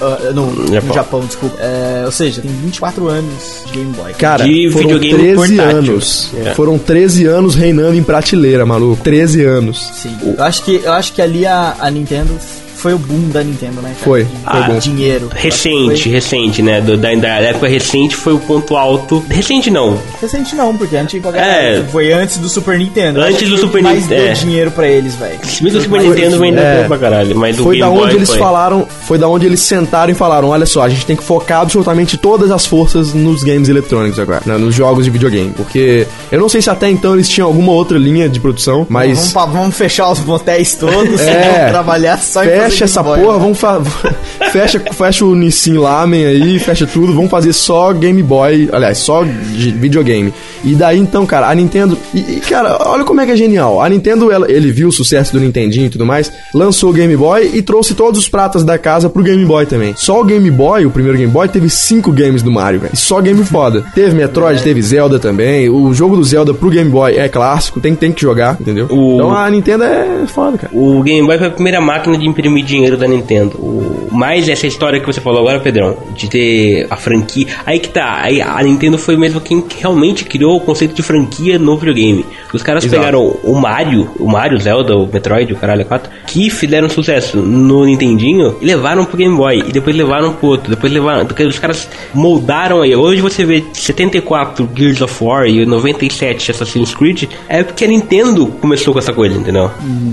Ah, no, no Japão. Japão, desculpa. É, ou seja, tem 24 anos de Game Boy. Cara, De foram videogame 13 portátil. anos. É. Foram 13 anos reinando em prateleira, maluco. 13 anos. Sim. Eu acho que, eu acho que ali a, a Nintendo foi o boom da Nintendo, né? cara? Foi, De- foi. Dinheiro. Recente, Foi- recente, né? Do, da, da época recente foi o ponto alto. Recente não. Recente não, porque antigo É. foi antes do Super Nintendo. Antes do Super que mais Nintendo, deu é. dinheiro pra eles, velho. Que o Super Foi- Nintendo ainda é. deu pra caralho, mas o Foi Game da onde Boy eles foi. falaram, foi da onde eles sentaram e falaram, olha só, a gente tem que focar absolutamente todas as forças nos games eletrônicos agora, né, nos jogos de videogame, porque eu não sei se até então eles tinham alguma outra linha de produção, mas Vamos, vamos fechar os motéis todos É. vamos trabalhar só em fecha essa Boy, porra, né? vamos fa fecha, fecha o Nissin Lamen aí, fecha tudo, vamos fazer só Game Boy, aliás, só de videogame. E daí então, cara, a Nintendo, e, e, cara, olha como é que é genial. A Nintendo, ela- ele viu o sucesso do Nintendinho e tudo mais, lançou o Game Boy e trouxe todos os pratas da casa pro Game Boy também. Só o Game Boy, o primeiro Game Boy, teve cinco games do Mario, velho. Só game foda. Teve Metroid, teve Zelda também. O jogo do Zelda pro Game Boy é clássico, tem, tem que jogar, entendeu? O- Então a Nintendo é foda, cara. O Game Boy foi a primeira máquina de imprimir dinheiro da Nintendo. O... Mais essa história que você falou agora, Pedrão, de ter a franquia. Aí que tá, aí a Nintendo foi mesmo quem realmente criou o conceito de franquia no videogame. Os caras Exato. pegaram o Mario, o Mario, Zelda, o Metroid, o caralho 4, que fizeram sucesso no Nintendinho e levaram pro Game Boy. E depois levaram pro outro, depois levaram. Porque os caras moldaram aí. Hoje você vê 74 Gears of War e 97 Assassin's Creed. É porque a Nintendo começou com essa coisa, entendeu?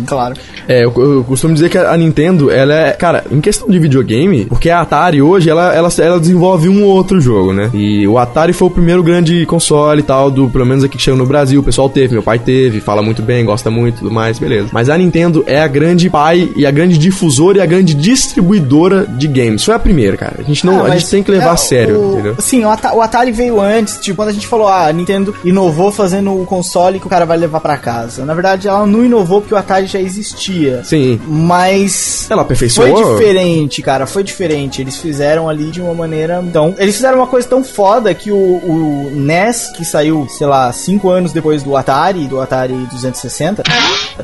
Claro. É, eu, eu costumo dizer que a Nintendo, ela é. Cara, em questão de videogame, porque a Atari hoje, ela, ela, ela desenvolve um ou outro jogo, né? E o Atari foi o primeiro grande console e tal, do, pelo menos aqui que chegou no Brasil. O pessoal teve, meu pai teve, fala muito bem, gosta muito tudo mais, beleza. Mas a Nintendo é a grande pai e a grande difusora e a grande distribuidora de games. Foi a primeira, cara. A gente, não, Ah, a gente tem que levar é, a sério, o- entendeu? Sim, o, Ata- o Atari veio antes, tipo, quando a gente falou, ah, a Nintendo inovou fazendo o console que o cara vai levar pra casa. Na verdade, ela não inovou porque o Atari já existia. Sim. Mas Ela aperfeiçoou. foi diferente, diferente, cara, foi diferente. Eles fizeram ali de uma maneira. Então, eles fizeram uma coisa tão foda que o, o NES, que saiu, sei lá, cinco anos depois do Atari, do Atari 260,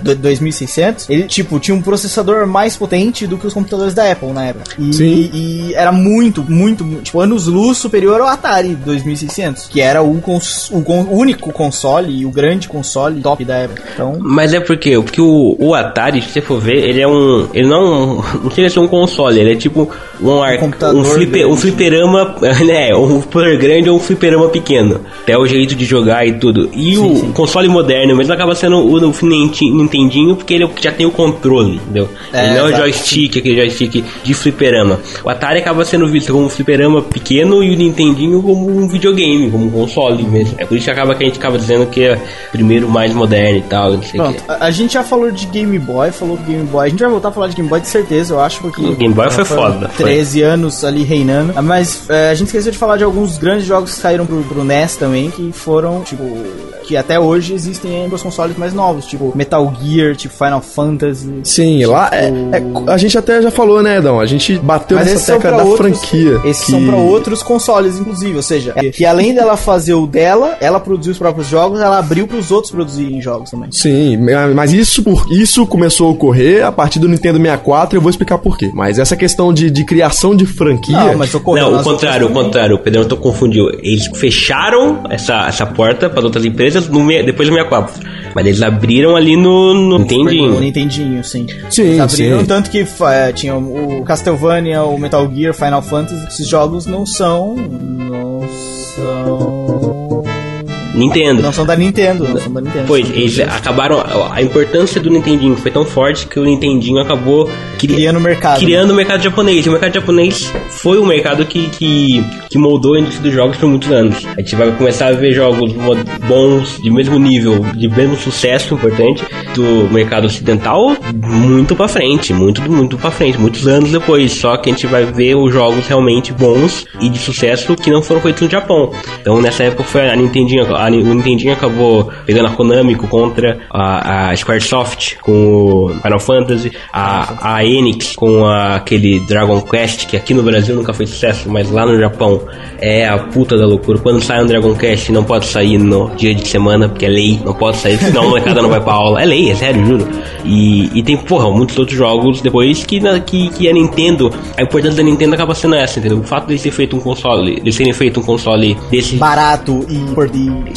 do 2600, ele, tipo, tinha um processador mais potente do que os computadores da Apple na época. E, Sim. e era muito, muito, mu- tipo, anos-luz superior ao Atari 2600, que era o, cons- o con- único console e o grande console top da época. Então, Mas é porque, porque o, o Atari, se você for ver, ele é um. Ele não. Não chega a ser um console, ele é tipo um, ar, um, fliper, um fliperama, né? Um player grande ou um fliperama pequeno. Até o jeito de jogar e tudo. E o console moderno mesmo acaba sendo o, o Ninte- Nintendinho, porque ele é já tem o controle, entendeu? É, ele não é o joystick, aquele joystick de fliperama. O Atari acaba sendo visto como um fliperama pequeno e o Nintendinho como um videogame, como um console mesmo. É por isso que acaba que a gente acaba dizendo que é primeiro mais moderno e tal, não sei pronto. que. A, gente já falou de Game Boy, falou Game Boy. A gente vai voltar a falar de Game Boy de certeza, eu acho, porque. O Game Boy foi foda, foi. 13 anos ali reinando. Ah, Mas é, a gente esqueceu de falar de alguns grandes jogos que saíram pro, pro NES também, que foram, tipo. Que até hoje existem ainda os consoles mais novos, tipo Metal Gear, tipo Final Fantasy. Sim, lá é, é- a gente até já falou, né, Edão? A gente bateu Mas nessa tecla da outros, franquia. Esses que- são pra outros consoles, inclusive. Ou seja, que além dela fazer o dela, ela produziu os próprios jogos, ela abriu pros outros produzirem jogos também. Sim, mas isso, por, isso começou a ocorrer a partir do Nintendo 64 eu vou explicar por quê. Mas essa questão de, de criação de franquia. Não, mas ocorreu Não, o contrário, o contrário. O Pedrão tô confundiu. Eles fecharam essa, essa porta para outras empresas no, me- depois do 64. Mas eles abriram ali no, no No Nintendinho. Nintendinho, sim. Sim, Eles abriram sim. tanto que é, tinha o Castlevania, o Metal Gear, Final Fantasy. Esses jogos não são. Não são. Nintendo. Não são da Nintendo, não são da Nintendo. Pois, eles acabaram. A importância do Nintendinho foi tão forte que o Nintendinho acabou cri- Criando o mercado. criando o mercado japonês. E o mercado japonês foi um mercado que, que, que moldou a indústria dos jogos por muitos anos. A gente vai começar a ver jogos bons, de mesmo nível, de mesmo sucesso importante do mercado ocidental muito pra frente, muito, muito pra frente, muitos anos depois. Só que a gente vai ver os jogos realmente bons e de sucesso que não foram feitos no Japão. Então nessa época foi a Nintendinho, a, O Nintendinho acabou pegando a Konami contra a, a Squaresoft com o Final Fantasy, a, a Enix com a- aquele Dragon Quest que aqui no Brasil nunca foi sucesso, mas lá no Japão é a puta da loucura. Quando sai um Dragon Quest não pode sair no dia de semana porque é lei, não pode sair, senão a molecada não vai pra aula. É lei, é sério, juro. E, e tem, porra, muitos outros jogos depois que, na- que, que a Nintendo, a importância da Nintendo acaba sendo essa, entendeu? O fato de ter feito um console, de terem feito um console desse Barato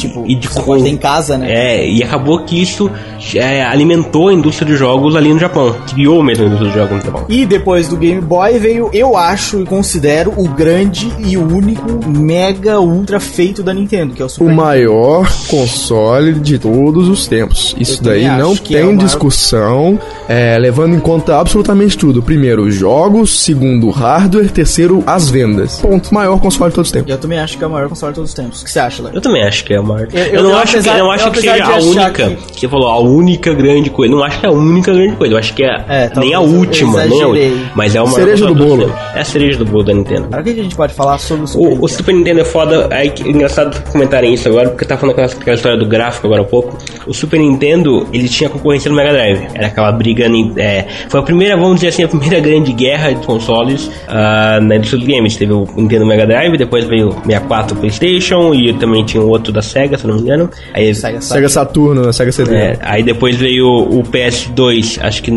e, tipo, E de com- pode ter em casa, né? É, e acabou que isso é, alimentou a indústria dos jogos ali no Japão. Criou mesmo a indústria dos jogos no Japão. E depois do Game Boy veio, eu acho e considero o grande e único mega ultra feito da Nintendo, que é o Super O maior console de todos os tempos. Isso daí não é tem o maior- discussão, é, levando em conta absolutamente tudo. Primeiro, os jogos. Segundo, o hardware. Terceiro, as vendas. Ponto. Maior console de todos os tempos. Eu também acho que é o maior console de todos os tempos. O que você acha, Léo? Eu também acho que é a maior. Eu, Eu- eu- não eu acho apesar- que, eu acho que seja a única. que- Você falou a única grande coisa. Não acho que é a única grande coisa. Eu acho que é, É, nem a última, nem a última. Mas é o maior Cereja do bolo. É a cereja do bolo da Nintendo. Agora o que que a gente pode falar sobre o Super O, o Nintendo? Super Nintendo é foda, é que- engraçado comentarem isso agora, porque tá falando aquela, aquela história do gráfico agora há pouco. O Super Nintendo, ele tinha concorrência no Mega Drive. Era aquela briga, é, foi a primeira, vamos dizer assim, a primeira grande guerra de consoles ah, na indústria dos games. Teve o Nintendo Mega Drive, depois veio o 64 Playstation e também tinha um outro da Sega, se não me engano. Aí, Sega Sega Saturno, né? Sega CD. é, aí depois veio o PS2, acho que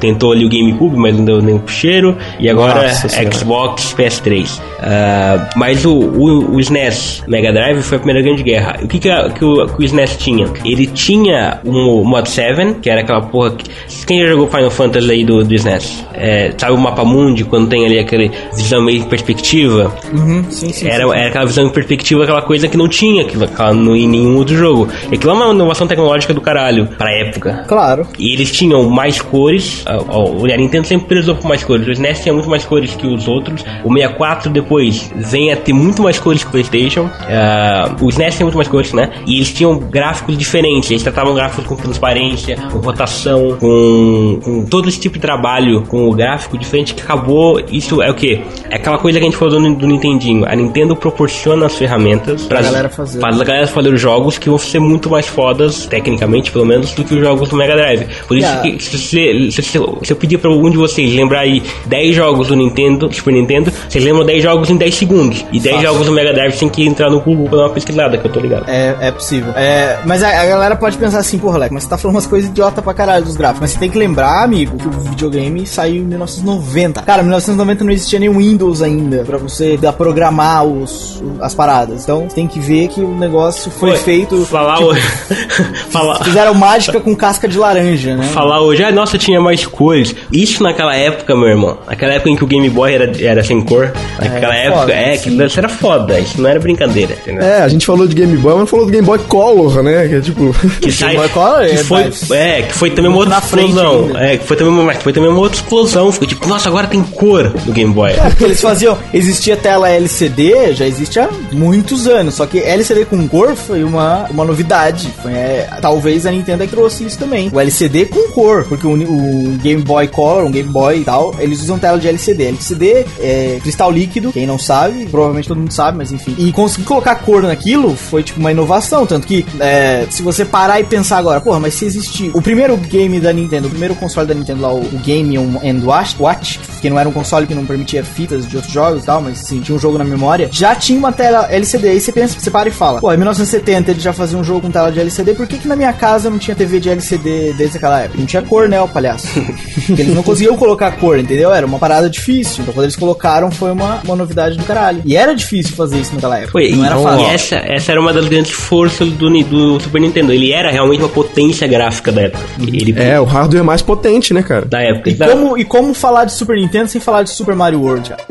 tentou ali o GameCube, mas não deu nem pro cheiro. E agora Nossa. Xbox, PS3. Ah, mas o, o, o SNES Mega Drive foi a primeira grande guerra. O que, que, a- que o, que o SNES tinha? Ele tinha um Mod 7, que era aquela porra. Que, quem já jogou Final Fantasy aí do, do SNES? É, sabe o mapa mundi, quando tem ali aquele visão meio em perspectiva? Uhum, sim, sim. Era, sim. era aquela visão em perspectiva, aquela coisa que não tinha aquilo, no, em nenhum outro jogo. E aquilo é uma inovação tecnológica do caralho, pra época. Claro. E eles tinham mais cores. A, a- a Nintendo sempre prezou por mais cores. O SNES tinha muito mais cores que os outros. O 64 depois vem a ter muito mais cores que o PlayStation. Ah, o SNES tinha muito mais cores, né? E eles tinham gráficos diferentes. Eles tratavam gráficos com transparência, com rotação, com, com todo esse tipo de trabalho com o gráfico diferente que acabou. Isso é o que? É aquela coisa que a gente falou do, do Nintendinho. A Nintendo proporciona as ferramentas Pra galera fazer. pra galera vários fodas jogos que vão ser muito mais fodas, tecnicamente pelo menos, do que os jogos do Mega Drive. Por isso Yeah. que se, se, se- se eu pedir pra um de vocês lembrar aí 10 jogos do Nintendo, Super Nintendo, vocês lembram 10 jogos em 10 segundos. E 10 jogos do Mega Drive tem que entrar no Google pra dar uma pesquisada, que eu tô ligado. É, é possível. É, mas a, a galera pode pensar assim, porra, Leco, mas você tá falando umas coisas idiota pra caralho dos gráficos. Mas você tem que lembrar, amigo, que o videogame saiu em 1990. Cara, em 1990 não existia nem Windows ainda pra você dar- programar os, as paradas. Então você tem que ver que o negócio foi Pô, feito. Falar tipo, hoje. falar, Fizeram mágica com casca de laranja, né? falar hoje, ah, nossa, tinha mais cores. Isso naquela época, meu irmão. Naquela época em que o Game Boy era, era sem cor. Naquela É, época, foda, é, que isso era foda. Isso não era brincadeira, entendeu? É, a gente falou de Game Boy, mas falou do Game Boy Color, né? Que é tipo. Que, sai, Boy Color que é foi, mais- é, que foi também uma outra na frente explosão. ainda. É, que foi também, uma, mas foi também uma outra explosão. Ficou tipo, nossa, agora tem cor no Game Boy. É, porque eles faziam. Existia tela LCD, já existe há muitos anos. Só que LCD com cor foi uma, uma novidade. Foi, é, talvez a Nintendo trouxe isso também. O LCD com cor. Porque o, o Game Boy Color, um Game Boy e tal, eles usam tela de LCD. LCD é cristal líquido, quem não sabe, provavelmente todo mundo sabe, mas enfim. E conseguir colocar cor naquilo foi tipo uma inovação. Tanto que é, se você parar e pensar agora, porra, mas se existir. O primeiro game da Nintendo, o primeiro console da Nintendo lá, o, o Game and Watch, Watch, que não era um console que não permitia fitas de outros jogos e tal, mas sim, tinha um jogo na memória, já tinha uma tela LCD. Aí você pensa, você para e fala, pô, em 1970 ele já fazia um jogo com tela de LCD, por que, que na minha casa não tinha TV de LCD desde aquela época? Não tinha cor, né, o palhaço? Porque eles não conseguiam colocar cor, entendeu? Era uma parada difícil. Então quando eles colocaram foi uma, uma novidade do caralho. E era difícil fazer isso naquela época. Foi, não e, era e fácil. essa, essa era uma das grandes forças do, do Super Nintendo. Ele era realmente uma potência gráfica da época. Ele, É, o hardware mais potente, né, cara? Da época. E Da- como, e como falar de Super Nintendo sem falar de Super Mario World, cara?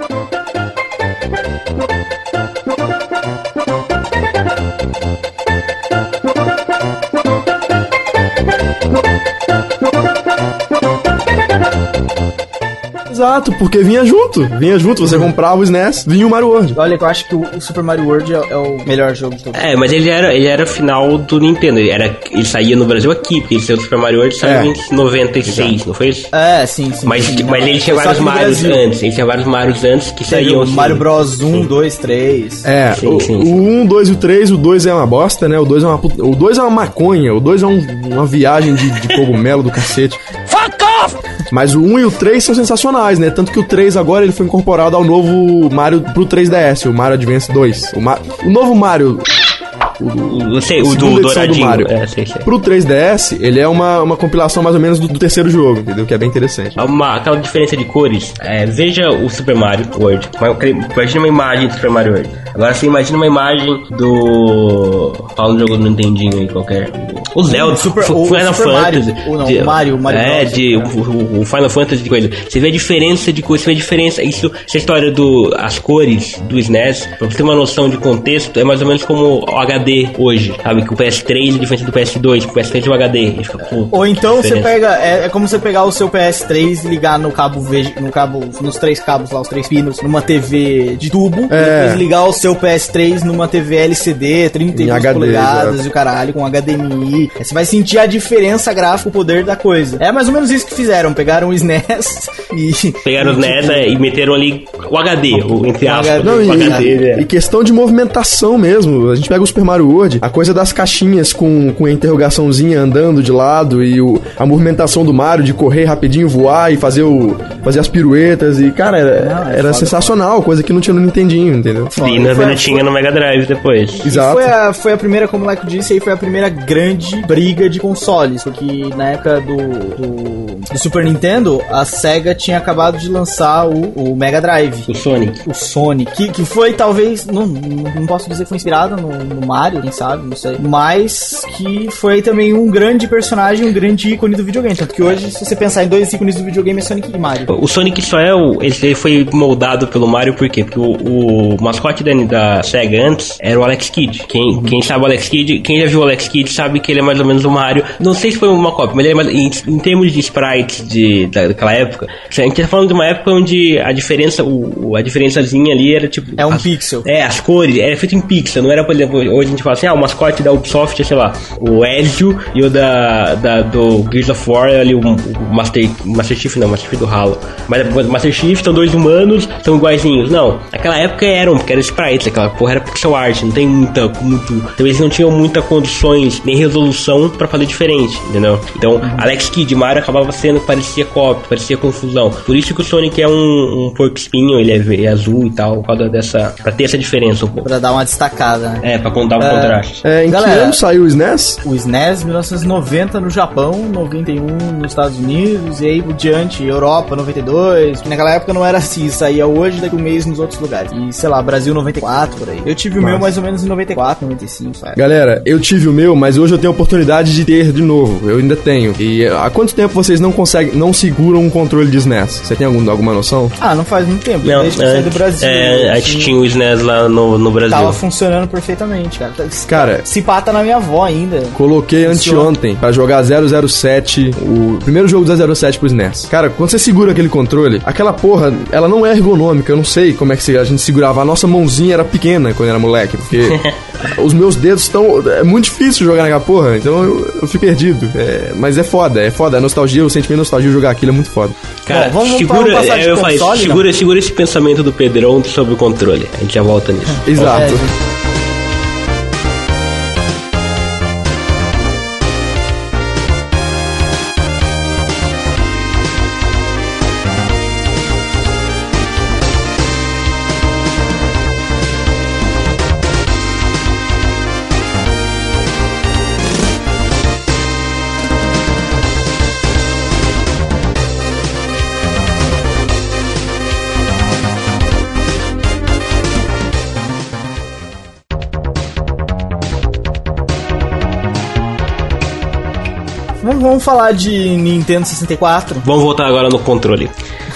Exato, porque vinha junto. Vinha junto, você comprava o SNES, vinha o Mario World. Olha, eu acho que o, Super Mario World é, é o melhor jogo de todos. É, mas ele era, ele era final do Nintendo. Ele, era, ele saía no Brasil aqui, porque ele saiu do Super Mario World saiu É. em 96, não foi isso? É, sim, sim. Mas, sim, mas ele tinha vários Marios antes. Ele tinha vários Marios antes que Teve saíam. o assim. Mario Bros 1, 2, 3. É, Sim, o, sim, o sim. 1, 2 e o 3, o 2 é uma bosta, né? O 2 é uma puta- O 2 é uma maconha, o 2 é um- uma viagem de, de cogumelo do cacete. Fuck off! Mas o 1 e o 3 são sensacionais, né? Tanto que o 3 agora ele foi incorporado ao novo Mario pro 3DS, o Mario Advance 2. O, Ma- o novo Mario. O, eu sei, o do Douradinho. Mario. É, sei, sei. Pro 3DS, ele é uma, uma compilação mais ou menos do, do terceiro jogo, entendeu? Que é bem interessante. Uma, aquela diferença de cores. É, veja o Super Mario World. Imagina uma imagem do Super Mario World. Agora você imagina uma imagem do. Fala um jogo do Nintendinho aí qualquer. O Zelda, Super- o- o Final Super Mario. Fantasy. Ou não, de- Mario, o Mario É, Bros. de, o, o- Final Fantasy de coisa. Você vê a diferença de cores, você vê a diferença. Isso, essa história do. as cores do SNES, pra você ter uma noção de contexto, é mais ou menos como o HD hoje. Sabe? Que o PS3 é diferente do PS2, que o PS3 é o HD. Ele fica, pô, Ou então você pega. É, é como você pegar o seu PS3 e ligar no cabo no cabo. Nos três cabos lá, os três pinos, numa TV de tubo. É. E depois ligar o seu PS3 numa TV LCD, 32 Em HD, polegadas exato. e o caralho, com HDMI. Você vai sentir a diferença gráfica, o poder da coisa. É mais ou menos isso que fizeram. Pegaram o SNES e. Pegaram os e, NES é, e meteram ali o HD, o, entre O aspas. Não, o e, HD, né? e questão de movimentação mesmo. A gente pega o Super Mario World, a coisa das caixinhas com, com a interrogaçãozinha andando de lado e o, a movimentação do Mario de correr rapidinho, voar e fazer, o, fazer as piruetas. E, cara, era, Não, é era foda, sensacional, coisa que não tinha no Nintendinho, entendeu? E na Foi- verdade tinha no Mega Drive depois. Exato. Foi a, foi a primeira, como o Leco disse, aí foi a primeira grande briga de consoles. Porque na época do, do, do Super Nintendo, a SEGA tinha acabado de lançar o, o Mega Drive. O Sonic. O Sonic, que, que foi talvez, não, não posso dizer que foi inspirado no, no Mario, quem sabe, não sei, mas que foi também um grande personagem, um grande ícone do videogame. Tanto que hoje, se você pensar em dois ícones do videogame, é Sonic e Mario. O Sonic só é o. Ele ele foi moldado pelo Mario por quê? Porque o, o mascote da, da SEGA antes era o Alex Kidd. Quem, quem sabe o Alex Kidd, quem já viu o Alex Kidd sabe que ele é mais ou menos o Mario. Não sei se foi uma cópia, mas ele é mais, em, em termos de sprites de, da- daquela época. A gente tá falando de uma época onde a diferença, o, a diferençazinha ali era tipo. É um as- pixel. É, as cores, era feito em pixel, não era, por exemplo, hoje a gente fala assim, ah, o mascote da Ubisoft é, sei lá, o Ezio e o da, da do Gears of War é ali o, o Master, Master Chief, não, Master Chief do Halo. Mas Master Chief são dois humanos, são iguaizinhos. Não, naquela época eram, porque era sprite. Sprites, aquela porra era pixel art, não tem muita, muito, talvez não tinham muitas condições nem resolução pra fazer diferente, entendeu? Então, Alex Kidd, Mario acabava sendo, parecia copy, parecia confusão. Por isso que o Sonic é um, um porco espinho, ele é, é azul e tal, por causa dessa, pra ter essa diferença um pouco. Pra dar uma destacada, né? É, pra contar um contraste. É, em que Galera. ano saiu o SNES? O SNES 1990 no Japão, 91 nos Estados Unidos, e aí por diante, Europa 92, que naquela época não era assim, saía hoje, daqui um mês nos outros lugares. E sei lá, Brasil 94 por aí. Eu tive o meu mais ou menos em 94, 95, sabe? Galera, eu tive o meu, mas hoje eu tenho a oportunidade de ter de novo. Eu ainda tenho. E há quanto tempo vocês não conseguem, não seguram um controle de SNES? Você tem algum, alguma noção? Ah, não faz muito tempo, Não, desde que eu saí do antes- Brasil. É, a gente assim, tinha o SNES lá no, no Brasil. Tava funcionando perfeitamente, cara. Cara, Se pata na minha avó ainda. Coloquei Funciona. anteontem pra jogar 007, o primeiro jogo do 007 pro SNES. Cara, quando você segura aquele controle, aquela porra, ela não é ergonômica. Eu não sei como é que a gente segurava. A nossa mãozinha era pequena quando era moleque, porque os meus dedos estão. É muito difícil jogar naquela porra, então eu, eu fico perdido. É, mas é foda, é foda. A nostalgia, o sentimento de nostalgia de jogar aquilo é muito foda. Cara, Bom, vamos- segura, vamos passar de eu falei, console, segura, segura esse pensamento do Pedrão sobre o controle. A gente já volta nisso. Exato. É, Vamos, falar de Nintendo 64. Vamos voltar agora no controle.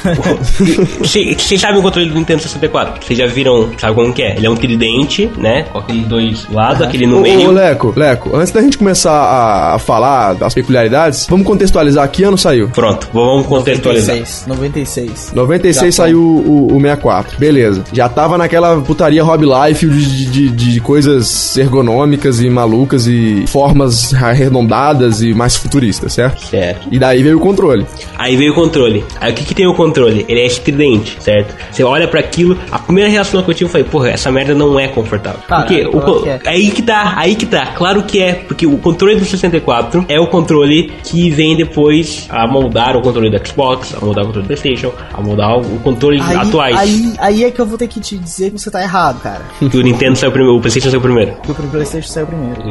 Vocês sabem o controle do Nintendo 64? Vocês já viram, sabe como que é? Ele é um tridente, né? Com aqueles dois lados, aquele no Ô, ô, meio. Leco, Leco, antes da gente começar a, a falar das peculiaridades, vamos contextualizar que ano saiu. Pronto, vamos contextualizar. 96. 96. 96 Já saiu o, o 64. Beleza. Já tava naquela putaria Hobby Life de, de, de coisas ergonômicas e malucas e formas arredondadas e mais futuristas, certo? Certo. E daí veio o controle. Aí veio o controle. Aí o que, que tem o controle? Ele é estridente, certo? Você olha pra aquilo, a primeira reação que eu tive foi, porra, essa merda não é confortável. Caralho, porque o, que é. aí que tá, aí que tá. Claro que é, porque o controle do 64 é o controle que vem depois a moldar o controle do Xbox, a moldar o controle do PlayStation, a moldar o controle Aí, atuais. aí, aí é que eu vou ter que te dizer que você tá errado, cara. Que o Nintendo saiu primeiro, o PlayStation saiu primeiro. Porque o PlayStation saiu primeiro.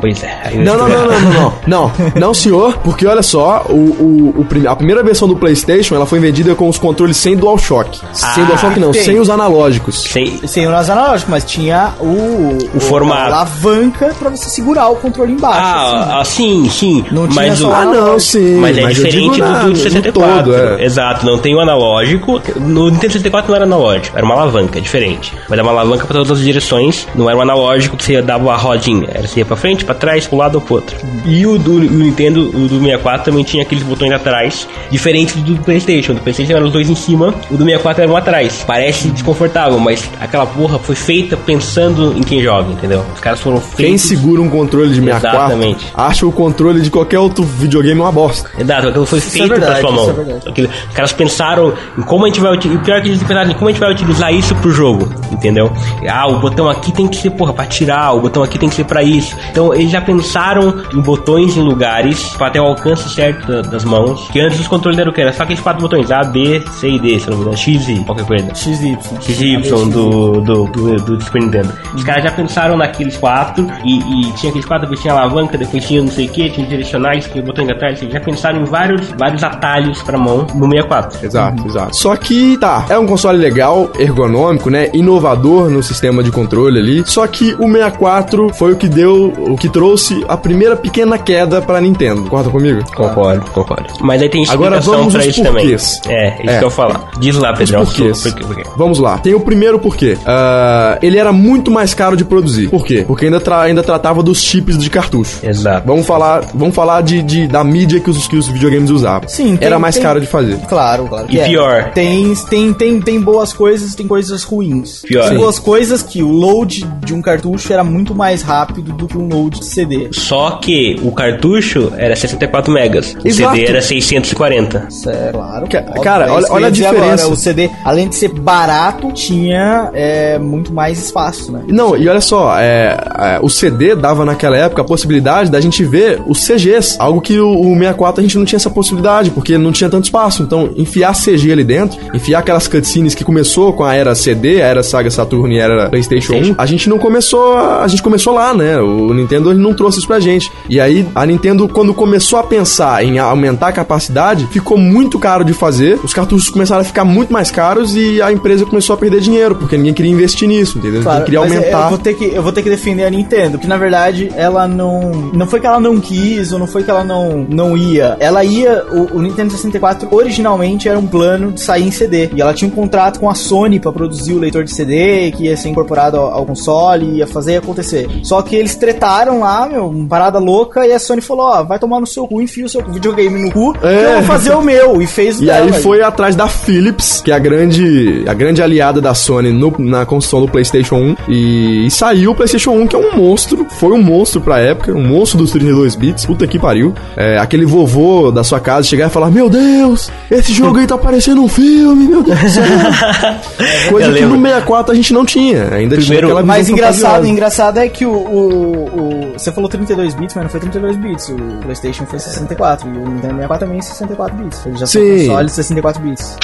Pois é. Não, não, não, não, não, não. Não, não, senhor, porque olha só, o, o, o a primeira versão do PlayStation ela foi vendida com os controles sem DualShock. sem Ah, DualShock não, tem. sem os analógicos. Sem, Sem o analógico, mas tinha o, O formato. A alavanca pra você segurar o controle embaixo. assim. Ah, ah, sim, sim. Não tinha mas só o, Ah, não, sim. Mas é diferente do, do no 64. todo, é. Exato, não tem o analógico. No Nintendo 64 não era analógico, era uma alavanca, é diferente. Mas era uma alavanca pra todas as direções, não era um analógico que você dava a rodinha. Era você ia pra frente, pra trás, pro lado ou pro outro. E o do o Nintendo, o do 64 também tinha aqueles botões atrás, diferente do do PlayStation. Do PlayStation eram os dois em cima, o do 64 era um atrás. Parece desconfortável, mas aquela porra foi feita pensando em quem joga, entendeu? Os caras foram feitos. Quem segura um controle de 64 Exatamente. acha o controle de qualquer outro videogame uma bosta. Exato, aquilo foi Isso é feito verdade, pra sua mão. isso é. Aquilo- os caras pensaram em como a gente vai utilizar. O pior é que eles pensaram em como a gente vai utilizar isso pro jogo, entendeu? Ah, o botão aqui tem que ser, porra, pra tirar, o botão aqui tem que ser pra isso. Então eles já pensaram em botões em lugares pra ter o alcance certo da- das mãos. Que antes os controles eram o que? Era só aqueles quatro botões, A, B, C e D, se não me engano, X e qualquer coisa. XY. XY do, do, do, do Super Nintendo. Os caras já pensaram naqueles quatro e, e tinha aqueles quatro, depois tinha alavanca, depois tinha não sei o que, tinha direcionais, tinha botões atrás. Eles já pensaram em vários, vários atalhos pra mão no 64. Exato, exato. Só que, tá, é um console legal, ergonômico, né? Inovador no sistema de controle ali. Só que o 64 foi o que deu, o que trouxe a primeira pequena queda pra Nintendo. Concorda comigo? Concordo, concordo. Mas aí tem Agora explicação vamos pra aos isso também. porquês. É, isso É. que eu falar. Diz lá, Os Pedrão. porquês. Por quê, por quê? Vamos lá. Tem o primeiro porquê. Ah, ele era muito mais caro de produzir. Por quê? Porque ainda, tra- ainda tratava dos chips de cartucho. Exato. Vamos falar, vamos falar de, de- da mídia que os, que os videogames usavam. Sim, tem- Era mais tem- caro de fazer. Claro, claro. E é. pior. Tem, tem, tem, tem boas coisas tem coisas ruins. Pior. Tem Sim. boas coisas que o load de um cartucho era muito mais rápido do que um load de CD. Só que o cartucho era 64 megas. O Exato. CD era 640. É, claro. Ca- óbvio, cara, é olha- olha a diferença. o CD, além de ser barato, tinha é, muito mais espaço, né? Não, e olha só, é, é, o CD dava naquela época a possibilidade da gente ver os CGs, algo que o, o 64 a gente não tinha essa possibilidade, porque não tinha tanto espaço. Então, enfiar CG ali dentro, enfiar aquelas cutscenes que começou com a era CD, a era Saga Saturn e a era PlayStation 1, a gente não começou, a gente começou lá, né? O Nintendo não trouxe isso pra gente. E aí, a Nintendo, quando começou a pensar em aumentar a capacidade, ficou muito caro de fazer, os cartuchos começaram a ficar muito mais caros e a empresa começou a perder dinheiro, porque ninguém queria investir nisso, entendeu? Claro, queria mas aumentar. Eu vou, ter que, eu vou ter que defender a Nintendo, que na verdade ela não. Não foi que ela não quis, ou não foi que ela não, não ia. Ela ia. O, o Nintendo 64 originalmente era um plano de sair em CD. E ela tinha um contrato com a Sony pra produzir o leitor de CD, que ia ser incorporado ao, ao console, ia fazer acontecer. Só que eles tretaram lá, meu, uma parada louca, e a Sony falou: ó, vai tomar no seu cu, enfia o seu videogame no cu, que É. eu vou fazer o meu. E fez o E aí dela. foi atrás da Philips, que é a grande, a grande aliada da Sony no- na construção do PlayStation 1. E, e saiu o PlayStation 1, que é um monstro. Foi um monstro pra época, um monstro dos 32 bits. Puta que pariu. É, aquele vovô da sua casa chegar e falar: Meu Deus, esse jogo aí tá parecendo um filme, meu Deus do céu. Coisa que no lembro. 64 a gente não tinha. Ainda tinha Primeiro- Mas visão engraçado, engraçado é que o, o, o- Você falou 32 bits, mas não foi 32 bits. O PlayStation foi 64 e o Nintendo 64 também é 64 bits. Ele já são Sim. consoles 64 bits.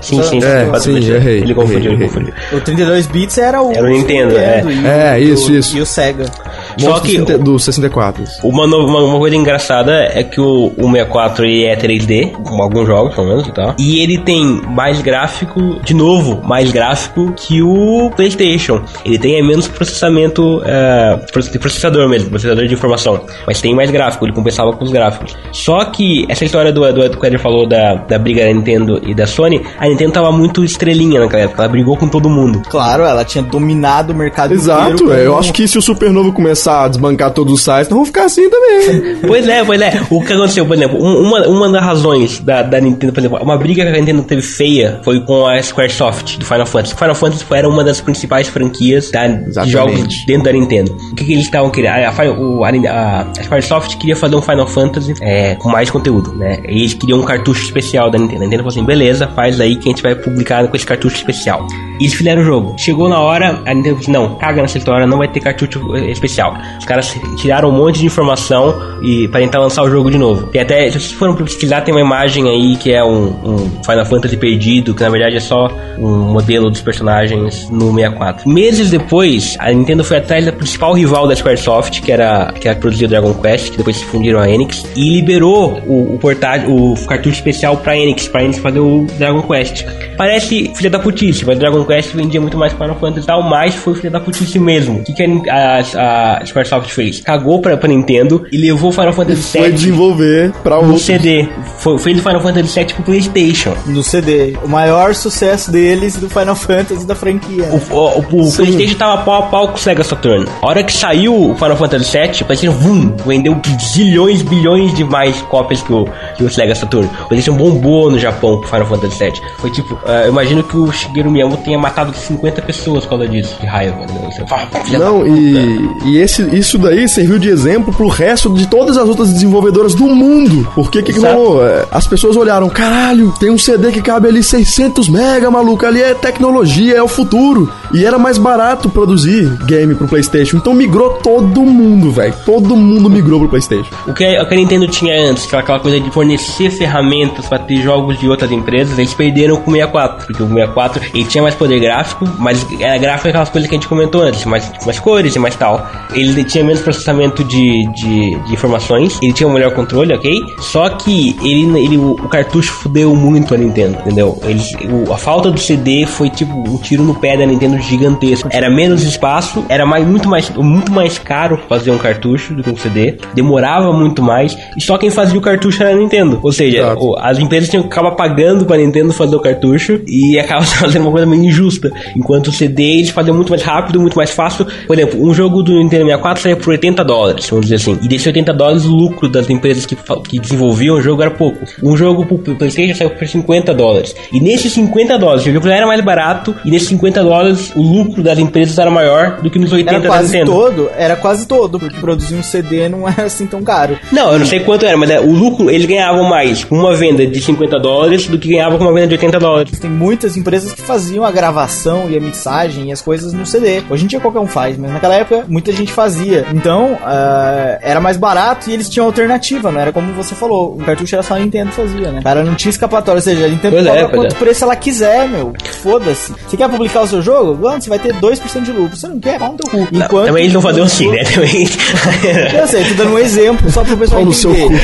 Sim, sim, É, pode sim, deixar. errei, Ele confundiu, errei, ele confundiu. O 32 bits era o, Era o Nintendo, é. e, É, e isso, o, isso. E o Sega. Só que do 30 do 64. uma, uma, uma coisa engraçada é que o, o 64 ele é 3D, com alguns jogos pelo menos e tal. E ele tem mais gráfico, de novo, mais gráfico que o PlayStation. Ele tem é, menos processamento é, processador mesmo, processador de informação. Mas tem mais gráfico, ele compensava com os gráficos. Só que essa história do, do, do que o Eder falou da, da briga da Nintendo e da Sony, a Nintendo tava muito estrelinha naquela época. Ela brigou com todo mundo. Claro, ela tinha dominado o mercado Exato, inteiro. é, eu acho que se o Supernovo começar a desbancar todos os sites, então vão ficar assim também. Pois é, pois é. O que aconteceu, por exemplo, um- uma, uma das razões da, da Nintendo, por exemplo, uma briga que a Nintendo teve feia foi com a Squaresoft do Final Fantasy. Final Fantasy era uma das principais franquias da, de jogos dentro da Nintendo. O que, que eles estavam querendo? A, o- a, a- a Squaresoft queria fazer um Final Fantasy é, com mais conteúdo, né? E eles queriam um cartucho especial da Nintendo. A Nintendo falou assim: beleza, faz aí que a gente vai publicar com esse cartucho especial. E eles fizeram o jogo. Chegou na hora, a Nintendo falou assim: não, caga nessa história, não vai ter cartucho eh, especial. Os caras tiraram um monte de informação e para tentar lançar o jogo de novo. Tem até, se vocês foram pesquisar, tem uma imagem aí que é um, um Final Fantasy perdido, que na verdade é só um modelo dos personagens no 64. Meses depois, a Nintendo foi atrás da principal rival da Squaresoft, que era que era produzia Dragon Quest, que depois se fundiram a Enix, e liberou o, o portátil, o cartucho especial pra Enix, pra Enix fazer o Dragon Quest. Parece filha da putice, mas Dragon Quest vendia muito mais que Final Fantasy e tal, mas foi filha da putice mesmo. O que, que a, a, a Squaresoft fez? Cagou pra, pra Nintendo e levou o Final Fantasy Foi VII desenvolver pra no outro. CD. Foi, fez o Final Fantasy VII pro Playstation. No CD. O maior sucesso deles do Final Fantasy da franquia. O, o, o- o PlayStation tava pau a pau com o Sega Saturn. A hora que saiu o Final Fantasy VII, o PlayStation vum, vendeu zilhões, bilhões de mais cópias que o, que o Sega Saturn. O PlayStation bombou no Japão com o Final Fantasy VII. Foi tipo, eh, eu imagino que o Shigeru Miyamoto tenha matado 50 pessoas por causa disso, de raiva. né? Você fala, "Filha da Não, puta." e, e esse, isso daí serviu de exemplo pro resto de todas as outras desenvolvedoras do mundo. Porque que, que Exato. rolou? É, As pessoas olharam, caralho, tem um CD que cabe ali 600 mega, maluco, ali é tecnologia, é o futuro. E era mais barato produzir game pro PlayStation. Então migrou todo mundo, velho. Todo mundo migrou pro PlayStation. O que, o que a Nintendo tinha antes, aquela, aquela coisa de fornecer ferramentas para ter jogos de outras empresas, eles perderam com o 64. Porque o 64 ele tinha mais poder gráfico, mas era gráfico aquelas coisas que a gente comentou antes, mais, mais cores e mais tal. Ele tinha menos processamento de, de, de informações, ele tinha um melhor controle, ok? Só que ele, ele, o, o cartucho fudeu muito a Nintendo, entendeu? Eles, o- a falta do CD foi tipo um tiro no pé da Nintendo gigantesco. Era menos espaço, era mais, muito, mais, muito mais caro fazer um cartucho do que um CD, demorava muito mais, e só quem fazia o cartucho era a Nintendo. Ou seja, Exato. as empresas tinham que acabar pagando pra Nintendo fazer o cartucho e acaba fazendo uma coisa meio injusta. Enquanto o CD eles faziam muito mais rápido, muito mais fácil. Por exemplo, um jogo do Nintendo 64 saía por 80 dólares, vamos dizer assim. E desses 80 dólares, o lucro das empresas que, que desenvolviam o jogo era pouco. Um jogo pro PlayStation saiu por 50 dólares. E nesses 50 dólares, o jogo já era mais barato. E nesses 50 dólares, o lucro das empresas era maior do que nos 80 Era da quase Nintendo. todo, era quase todo, porque produzir um CD não era assim tão caro. Não, eu não sei quanto era, mas é, o lucro eles ganhavam mais com uma venda de 50 dólares do que ganhavam com uma venda de 80 dólares. Tem muitas empresas que faziam a gravação e a mixagem e as coisas no CD. Hoje em dia qualquer um faz, mas naquela época muita gente fazia. Então, ah, era mais barato e eles tinham alternativa, não era como você falou. O cartucho era só a Nintendo que fazia, né? O cara não tinha escapatória, ou seja, a Nintendo Pois é, cobra pois quanto é. preço ela quiser, meu. Foda-se. Você quer publicar o seu jogo? Mano, você vai ter 2% de lucro. Você não quer? Pau no teu cu. Não, também eles não faziam assim, né? Também. Eu sei, tô dando um exemplo só pro pessoal Pau no seu entender.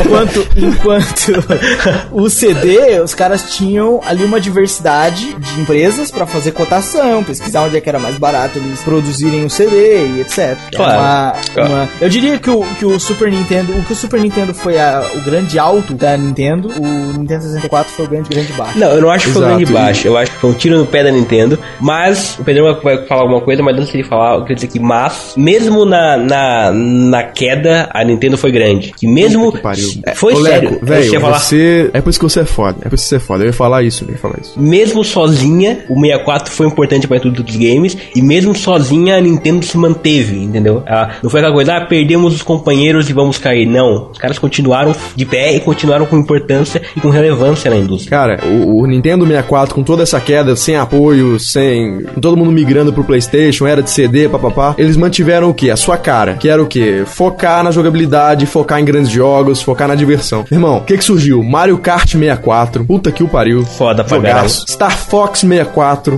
Enquanto, enquanto o CD, os caras tinham ali uma diversidade de empresas pra fazer cotação, pesquisar onde é que era mais barato eles produzirem o CD e etc. Claro, uma- claro. uma- eu diria que o, que o Super Nintendo, o que o Super Nintendo foi a- o grande alto da Nintendo, o Nintendo 64 foi o grande grande baixo. Não, eu não acho que foi Exato, grande baixo. Eu acho que foi um tiro no pé da Nintendo. Mas, o Pedro vai falar alguma coisa, mas antes de ele falar, eu queria dizer que, mas, mesmo na, na, na queda, a Nintendo foi grande. Que mesmo. Que pariu. É, Foi Ô, sério. Leco, falar. você... É por isso que você é foda. É por isso que você é foda. Eu ia falar isso, eu ia falar isso. Mesmo sozinha, o 64 foi importante para tudo dos games, e mesmo sozinha a Nintendo se manteve, entendeu? Ah, não foi aquela coisa, ah, perdemos os companheiros e vamos cair. Não, os caras continuaram de pé e continuaram com importância e com relevância na indústria. Cara, o, o Nintendo 64, com toda essa queda, sem apoio, sem. todo mundo migrando pro PlayStation, era de CD, papapá, eles mantiveram o quê? A sua cara. Que era o quê? Focar na jogabilidade, focar em grandes jogos, focar na diversão. Irmão, o que que surgiu? Mario Kart 64, puta que o pariu. Foda pra Jogaço. Star Fox 64,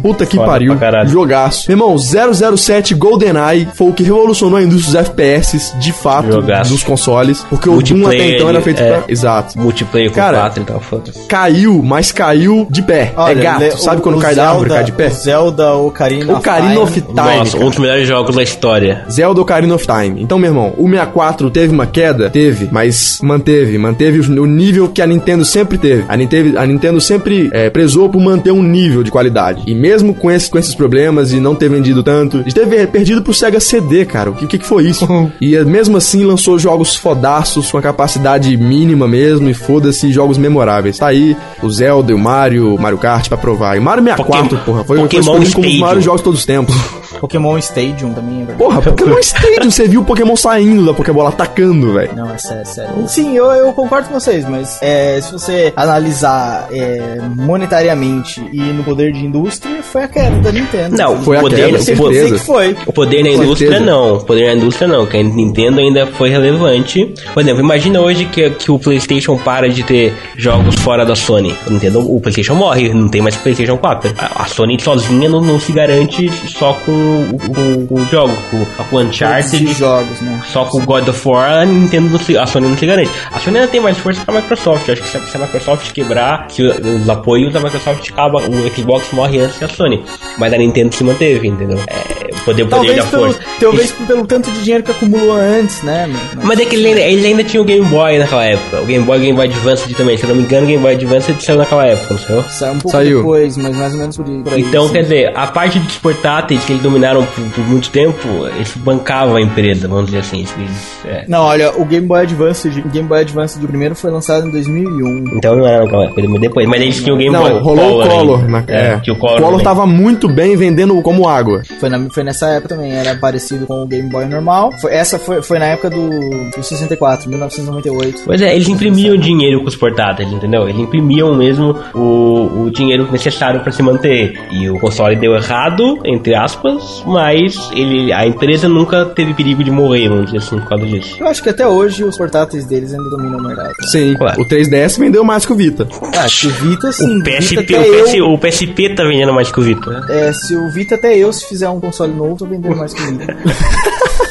puta que Foda pariu. Jogaço. Irmão, 007 GoldenEye foi o que revolucionou a indústria dos FPS, de fato, Jogaço. dos consoles. Porque o Doom até Multiplayer, então era feito é. pra. Exato. Multiplayer com Cara, 4 e tal, foda-se. Caiu, mas caiu de pé. é gato. le- Sabe o- quando o cai da árvore, Zelda- cai de pé? O Zelda Ocarina Ocarina of Time. Time. Nossa, cara. um dos melhores jogos da história. Zelda Ocarina of Time. Então, meu irmão, o 64 teve uma queda? Teve, mas manteve. Manteve o o nível que a Nintendo sempre teve. A Nintendo, a Nintendo sempre é, prezou por manter um nível de qualidade. E mesmo com, esse, com esses problemas e não ter vendido tanto, a gente teve perdido pro Sega CD, cara. O que, que, foi isso? e eh, mesmo assim lançou jogos fodaços com a capacidade mínima mesmo e foda-se, jogos memoráveis. Tá aí o Zelda e o Mario, Mario Kart pra provar. E Mario 64, Pokémon- porra, foi, foi Pokémon escolhido como os Stadium. maiores jogos de todos os tempos. Pokémon Stadium também, é verdade. Porra, Pokémon Stadium, você viu o Pokémon saindo da Pokébola, atacando, velho. Não, é sério, é sério. Sim, eu, eu concordo com vocês, mas é, se você analisar é, monetariamente e no poder de indústria, foi a queda da Nintendo. Não, Foi o a poder, queda, certeza. que foi. O poder na indústria certeza. não, o poder na indústria não, que a Nintendo ainda foi relevante. Por exemplo, imagina hoje que, que o PlayStation para de ter jogos fora da Sony. O, Nintendo, o PlayStation morre, não tem mais PlayStation 4. A, a Sony sozinha não, não se garante só com o, com, com o jogo, com, com o Uncharted, jogos, né? só com o God of War, a Nintendo não se, a Sony não se garante. A Sony ainda tem mais força que a Microsoft. Acho que se a, se a Microsoft quebrar, se os apoios da Microsoft acaba, o Xbox morre antes que a Sony. Mas a Nintendo se manteve, entendeu? É, poder, poder Talvez, da pelo, força. talvez pelo tanto de dinheiro que acumulou antes, né? meu? Mas é que ele ainda, ele ainda tinha o Game Boy naquela época. O Game Boy e o Game Boy Advance também. Se eu não me engano, o Game Boy Advance saiu naquela época, não saiu? Saiu um pouco Saiu. depois, mas mais ou menos por, por aí. Então, sim. quer dizer, a parte dos portáteis que eles dominaram por, por muito tempo, eles bancavam a empresa, vamos dizer assim. Eles, é. Não, olha, o Game Boy Advance, o Game Boy Advance do primeiro foi lançado em 2001. Então não era naquela época, mas depois. Mas eles tinham o Game Não, Boy rolou o Collor. ainda. na- É, é. Tinha o O Collor. Collor tava muito bem vendendo como água. Foi, na- foi nessa época também, era parecido com o Game Boy normal. Foi- essa foi, foi na época do, do 64, 1998. Pois é, eles imprimiam dinheiro com os portáteis, entendeu? Eles imprimiam mesmo o, o dinheiro necessário para se manter. E o console deu errado, entre aspas, mas ele, a empresa nunca teve perigo de morrer, vamos dizer assim, por causa disso. Eu acho que até hoje os portáteis deles ainda dominam o mercado. Sim. Claro. O 3DS vendeu mais que o Vita. Ah, se o Vita, sim. O PSP, Vita o, PS, eu, o PSP tá vendendo mais que o Vita. é, se o Vita até eu, se fizer um console novo, tô vendendo mais que o Vita.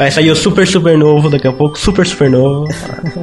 Vai sair o super, super novo daqui a pouco. Super, super novo.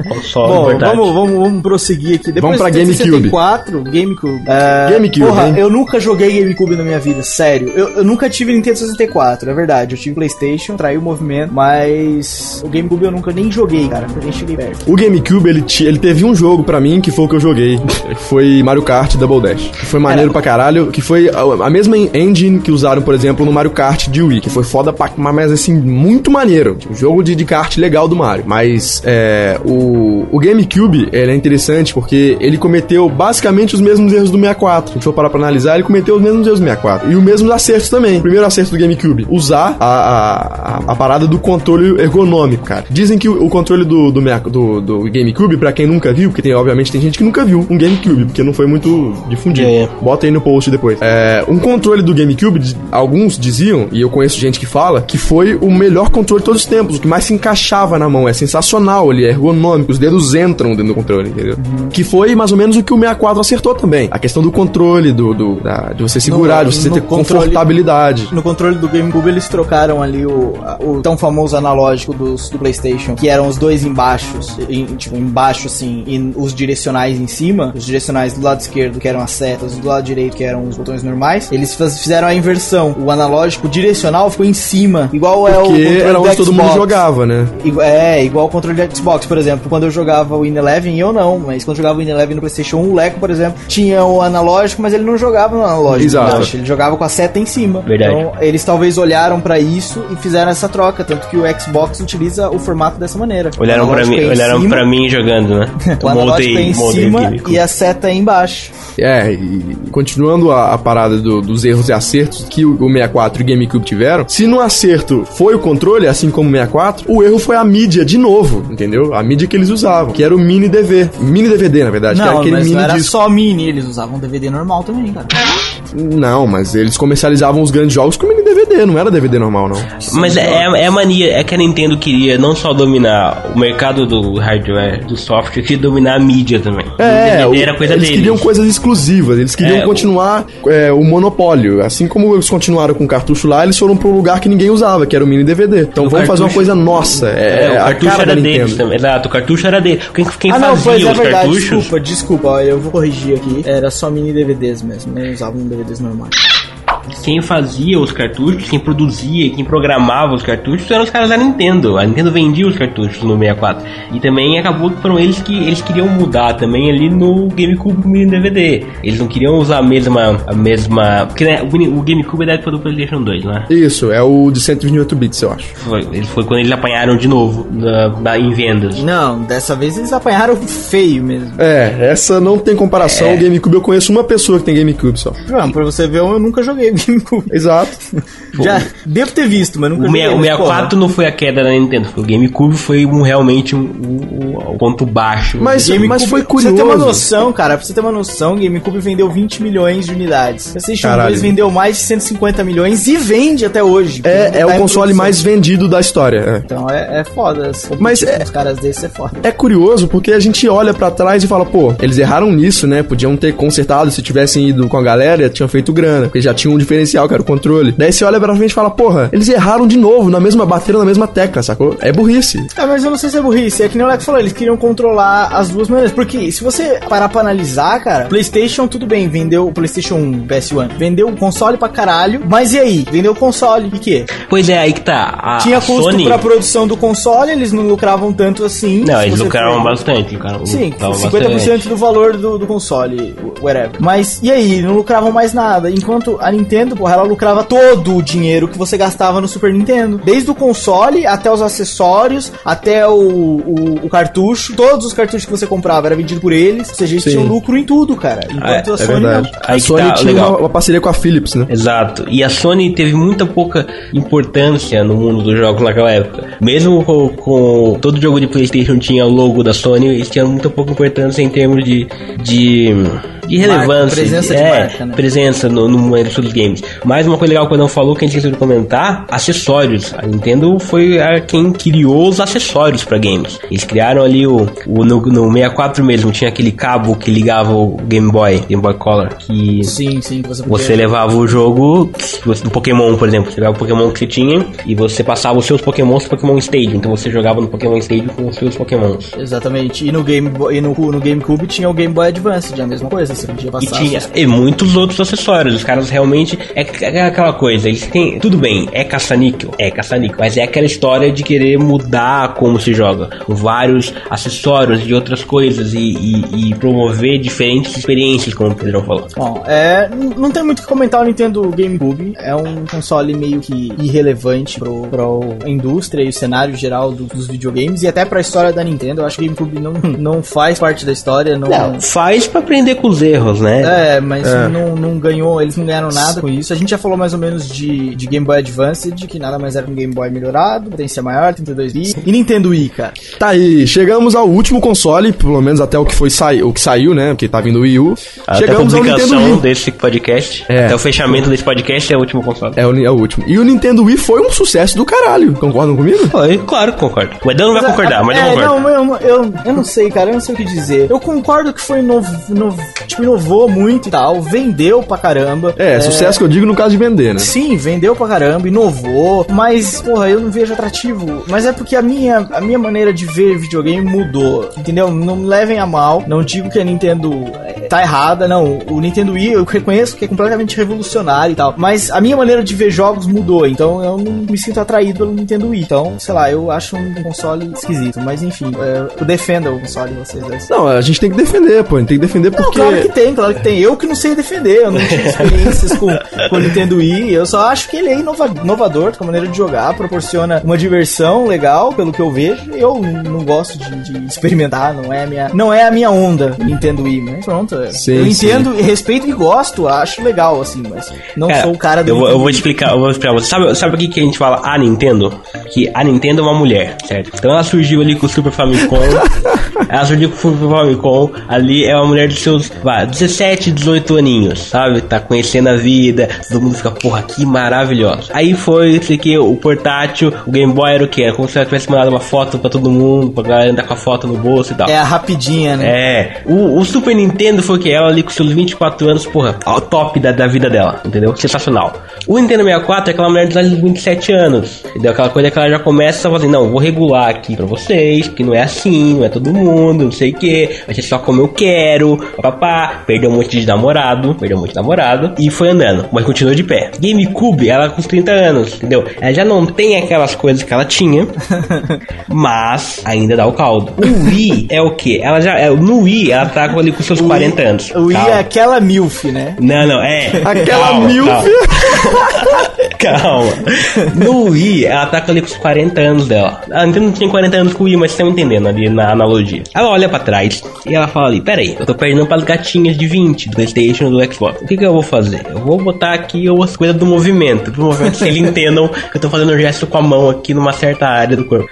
Console, Bom, verdade. vamos, vamos, vamos prosseguir aqui. Depois Vamos pra GameCube. 64, GameCube. É, GameCube, Porra, hein? eu nunca joguei GameCube na minha vida, sério. Eu, eu nunca tive Nintendo 64, é verdade. Eu tive PlayStation, traí o movimento, mas o GameCube eu nunca nem joguei, cara. Eu nem cheguei perto. O GameCube, ele, ele teve um jogo pra mim que foi o que eu joguei. que Foi Mario Kart Double Dash. Que foi maneiro pra caralho. Que foi a, a mesma engine que usaram, por exemplo, no Mario Kart de Wii. Que foi foda pra... Mas, assim, muito maneiro. Um jogo de, de kart legal do Mario. Mas, é... O, o GameCube, ele é interessante porque ele cometeu basicamente os mesmos erros do 64. Se a gente for parar pra analisar, ele cometeu os mesmos erros do 64. E os mesmos acertos também. O primeiro acerto do GameCube. Usar a, a, a, parada do controle ergonômico, cara. Dizem que o, o controle do, do, do, do GameCube, pra quem nunca viu, porque tem, obviamente tem gente que nunca viu um GameCube, porque não foi muito difundido. É, é. Bota aí no post depois. É, um controle do GameCube, alguns diziam, e eu conheço gente que fala, que foi o melhor controle todos os tempos, o que mais se encaixava na mão. É sensacional, ele é ergonômico, os dedos entram dentro do controle, entendeu? Que foi mais ou menos o que o 64 acertou também. A questão do controle, do, do- da- de você segurar, de você no ter controle- confortabilidade. No controle do GameCube eles trocaram ali o, o tão famoso analógico dos, do PlayStation, que eram os dois embaixo, em, tipo, embaixo assim, e os direcionais em cima, os direcionais do lado esquerdo que eram as setas, do lado direito que eram os botões normais. Eles faz- fizeram a inversão. O analógico direcional ficou em cima, igual é o Porque controle do todo mundo jogava, né? É, igual o controle de Xbox, por exemplo. Quando eu jogava o Win Eleven, eu não, mas quando eu jogava o Win Eleven no PlayStation 1, o Leco, por exemplo, tinha o analógico, mas ele não jogava no analógico. Exato. embaixo, Ele jogava com a seta em cima. Verdade. Então, eles talvez olharam pra isso e fizeram essa troca, tanto que o Xbox utiliza o formato dessa maneira. Olharam O pra mim, é olharam pra mim jogando, né? O analógico é em moldei cima e a seta é embaixo. É, e continuando a, a parada do- dos erros e acertos que o, o 64 e o GameCube tiveram, se no acerto foi o controle, assim como o 64, o erro foi a mídia de novo, entendeu? A mídia que eles usavam, que era o mini DV. Mini DVD, na verdade, que era Não, aquele mas mini não era disco. só mini, eles usavam DVD normal também, cara. Não, mas eles comercializavam os grandes jogos com mini DVD, não era DVD normal, não. Mas é, é a mania, é que a Nintendo queria não só dominar o mercado do hardware, do software, queria dominar a mídia também. É, o o- DVD era coisa eles deles. queriam coisas exclusivas, eles queriam É, o- continuar é, o monopólio. Assim como eles continuaram com o cartucho lá, eles foram pra um lugar que ninguém usava, que era o mini DVD. Então O vamos fazer uma cartucho- coisa nossa. É, É, o a cartucho cara era da deles também. Exato, o cartucho era dele. Quem, quem ah, não, fazia pois é os verdade, cartuchos. desculpa, desculpa, eu vou corrigir aqui. Era só mini DVDs mesmo, não usavam DVDs normais. Quem fazia os cartuchos, quem produzia, quem programava os cartuchos eram os caras da Nintendo. A Nintendo vendia os cartuchos no 64. E também acabou que foram eles que eles queriam mudar também ali no GameCube mini DVD. Eles não queriam usar a mesma. A mesma porque né, o, o GameCube é da época do PlayStation 2, né? Isso, é o de 128 bits, eu acho. Foi, ele foi quando eles apanharam de novo na, na- em vendas. Não, dessa vez eles apanharam feio mesmo. É, essa não tem comparação. É. O GameCube eu conheço uma pessoa que tem GameCube só. Não, pra você ver, eu nunca joguei. Exato. Já devo ter visto, mas nunca O, meia- o mas, 64 não foi a queda da Nintendo, o GameCube foi um, realmente um, um- um ponto baixo. Mas- GameCube, mas foi Pra você ter uma curioso. noção, cara, pra você ter uma noção, o GameCube vendeu 20 milhões de unidades. PlayStation Caralho. 2 vendeu mais de 150 milhões e vende até hoje. É, é Tá o em console produção. mais vendido da história. é. Então é, é foda. Mas é- Os caras desses é foda. É curioso porque a gente olha pra trás e fala, pô, eles erraram nisso, né? Podiam ter consertado se tivessem ido com a galera, tinham feito grana, porque já tinha um diferencial, que era o controle. Daí você olha pra frente e fala, porra, eles erraram de novo, na mesma bateram na mesma tecla, sacou? É burrice. É, mas eu não sei se é burrice. É que nem o Lex falou, eles queriam controlar as duas maneiras. Porque se você parar pra analisar, cara, PlayStation, tudo bem, vendeu o PlayStation 1, PS1, vendeu o console pra caralho. Mas e aí? Vendeu o console. E que? Pois é, aí que tá. A Tinha custo Sony... pra produção do console, eles não lucravam tanto assim. Não, eles lucraram for- bastante. Lucraram, Sim, lucravam 50% bastante. do valor do, do console, whatever. Mas, e aí? Não lucravam mais nada. Enquanto a Nintendo, porra, ela lucrava todo o dinheiro que você gastava no Super Nintendo. Desde o console até os acessórios, até o, o, o cartucho. Todos os cartuchos que você comprava era vendido por eles. Ou seja, eles Sim. tinham lucro em tudo, cara. Enquanto É, a É Sony não. A Aí que Sony tá tinha legal. uma, uma parceria com a Philips, né? Exato. E a Sony teve muita pouca importância no mundo dos jogos naquela época. Mesmo com, com todo jogo de PlayStation tinha o logo da Sony, eles tinham muita pouca importância em termos de, de de relevância. Presença de é, marca, né? presença no, no mundo dos games. Mas uma coisa legal que eu não falou, que a gente esqueceu de comentar, acessórios. A Nintendo foi a quem criou os acessórios pra games. Eles criaram ali o, o no, no 64 mesmo, tinha aquele cabo que ligava o Game Boy, Game Boy Color, que Sim, sim, você podia... você levava o jogo do Pokémon, por exemplo. Você levava o Pokémon que você tinha e você passava os seus Pokémons pro Pokémon Stadium. Então você jogava no Pokémon Stadium com os seus Pokémons. Exatamente. E no Game Boy, e no, no GameCube tinha o Game Boy Advance, a mesma coisa, podia E tinha e muitos outros acessórios. Os caras realmente. É, é aquela coisa, eles têm. Tudo bem, é caça-níquel. É caça-níquel. Mas é aquela história de querer mudar como se joga. Vários acessórios de outras coisas e, e- e promover diferentes experiências, como o Pedrão falou. Bom, é, não tem muito o que comentar o Nintendo GameCube. É um console meio que irrelevante pro, pro indústria e o cenário geral do- dos videogames e até pra história da Nintendo. Eu acho que o GameCube não, não faz parte da história, não. Não, faz pra aprender com os erros, né? É, mas Não, não ganhou, eles não ganharam nada com isso. A gente já falou mais ou menos de, de Game Boy Advance, de que nada mais era um Game Boy melhorado, potência maior, 32 bits. E Nintendo Wii, cara. Tá aí, chegamos ao último console, pelo menos até o que foi sai, o que saiu, né? Porque tá vindo o Wii U. Até a chegamos ao Nintendo publicação Wii. desse podcast, É. até o fechamento desse podcast é o último console. É o, é o último. E o Nintendo Wii foi um sucesso do caralho. Concordam comigo? Foi, claro que concordo. O Edão não vai concordar, mas eu é, concordo. não, eu, eu, eu não sei, cara, eu não sei o que dizer. Eu concordo que foi novo, novo tipo, inovou muito e tal, vendeu pra caramba. É, sucesso que eu digo no caso de vender, né? Sim, vendeu pra caramba, inovou, mas, porra, eu não vejo atrativo. Mas é porque a minha, a minha maneira de ver videogame mudou, entendeu? Não me levem a mal, não digo que a Nintendo é, tá errada, não. O Nintendo Wii eu reconheço que é completamente revolucionário e tal, mas a minha maneira de ver jogos mudou, então eu não me sinto atraído pelo Nintendo Wii. Então, sei lá, eu acho um console esquisito, mas enfim, é, eu defendo o console de vocês. Não, a gente tem que defender, pô. A gente tem que defender Não, porque. claro que tem, claro que tem. Eu que não sei defender, eu não tive experiências com, com o Nintendo Wii. Eu só acho que ele é inova- inovador com a maneira de jogar, proporciona uma diversão legal, pelo que eu vejo. Eu não gosto de, de experimentar, não é, a minha, não é a minha onda o Nintendo Wii. Mas pronto, é. Sim, eu entendo, respeito e gosto, acho legal, assim, mas não sou o cara do eu, vou- eu vou Wii. explicar, eu vou explicar. Você sabe, sabe por que, que a gente fala a Nintendo? Que a Nintendo é uma mulher, certo? Então ela surgiu ali com o Super Famicom. ela surgiu com o Super Famicom. Ali é uma mulher de seus vai, 17, 18 aninhos, sabe? Tá conhecendo a vida. Todo mundo fica, porra, que maravilhoso. Aí foi, sei que, o portátil, o Game Boy era o quê? Era como se ela tivesse mandado uma foto pra todo mundo, pra galera andar com a foto no bolso e tal. É a rapidinha, né? É, o, o Super Nintendo foi o que? Ela ali com seus 24 anos, porra, ao top da, da vida dela, entendeu? Sensacional. O Nintendo 64 é aquela mulher de 27 anos, entendeu? Aquela coisa que ela já começa a fazer, não, vou regular aqui pra vocês, porque não é assim, não é todo mundo, não sei o que, vai ser só como eu quero, papá, perdeu um monte de namorado, perdeu um monte de namorado, e foi andando, mas continuou de pé. GameCube, ela com os 30 anos, entendeu? Ela já não tem aquelas coisas que ela tinha, mas ainda dá o caldo. O Wii é o que? Ela já, é, no Wii, ela tá ali com seus 40 anos. O Wii Calma. é aquela MILF, né? Não, não, é. Aquela Calma, milf. Calma. Calma. No Wii, ela tá ali com os 40 anos dela. A Nintendo não tinha 40 anos com o Wii, mas vocês estão entendendo ali na analogia. Ela olha pra trás e ela fala ali: Pera aí, eu tô perdendo pras gatinhas de 20 do PlayStation do Xbox. O que que eu vou fazer? Eu vou botar aqui as coisas do movimento. Do movimento, se eles entendam que eu tô fazendo um gesto com a mão aqui numa certa área do corpo.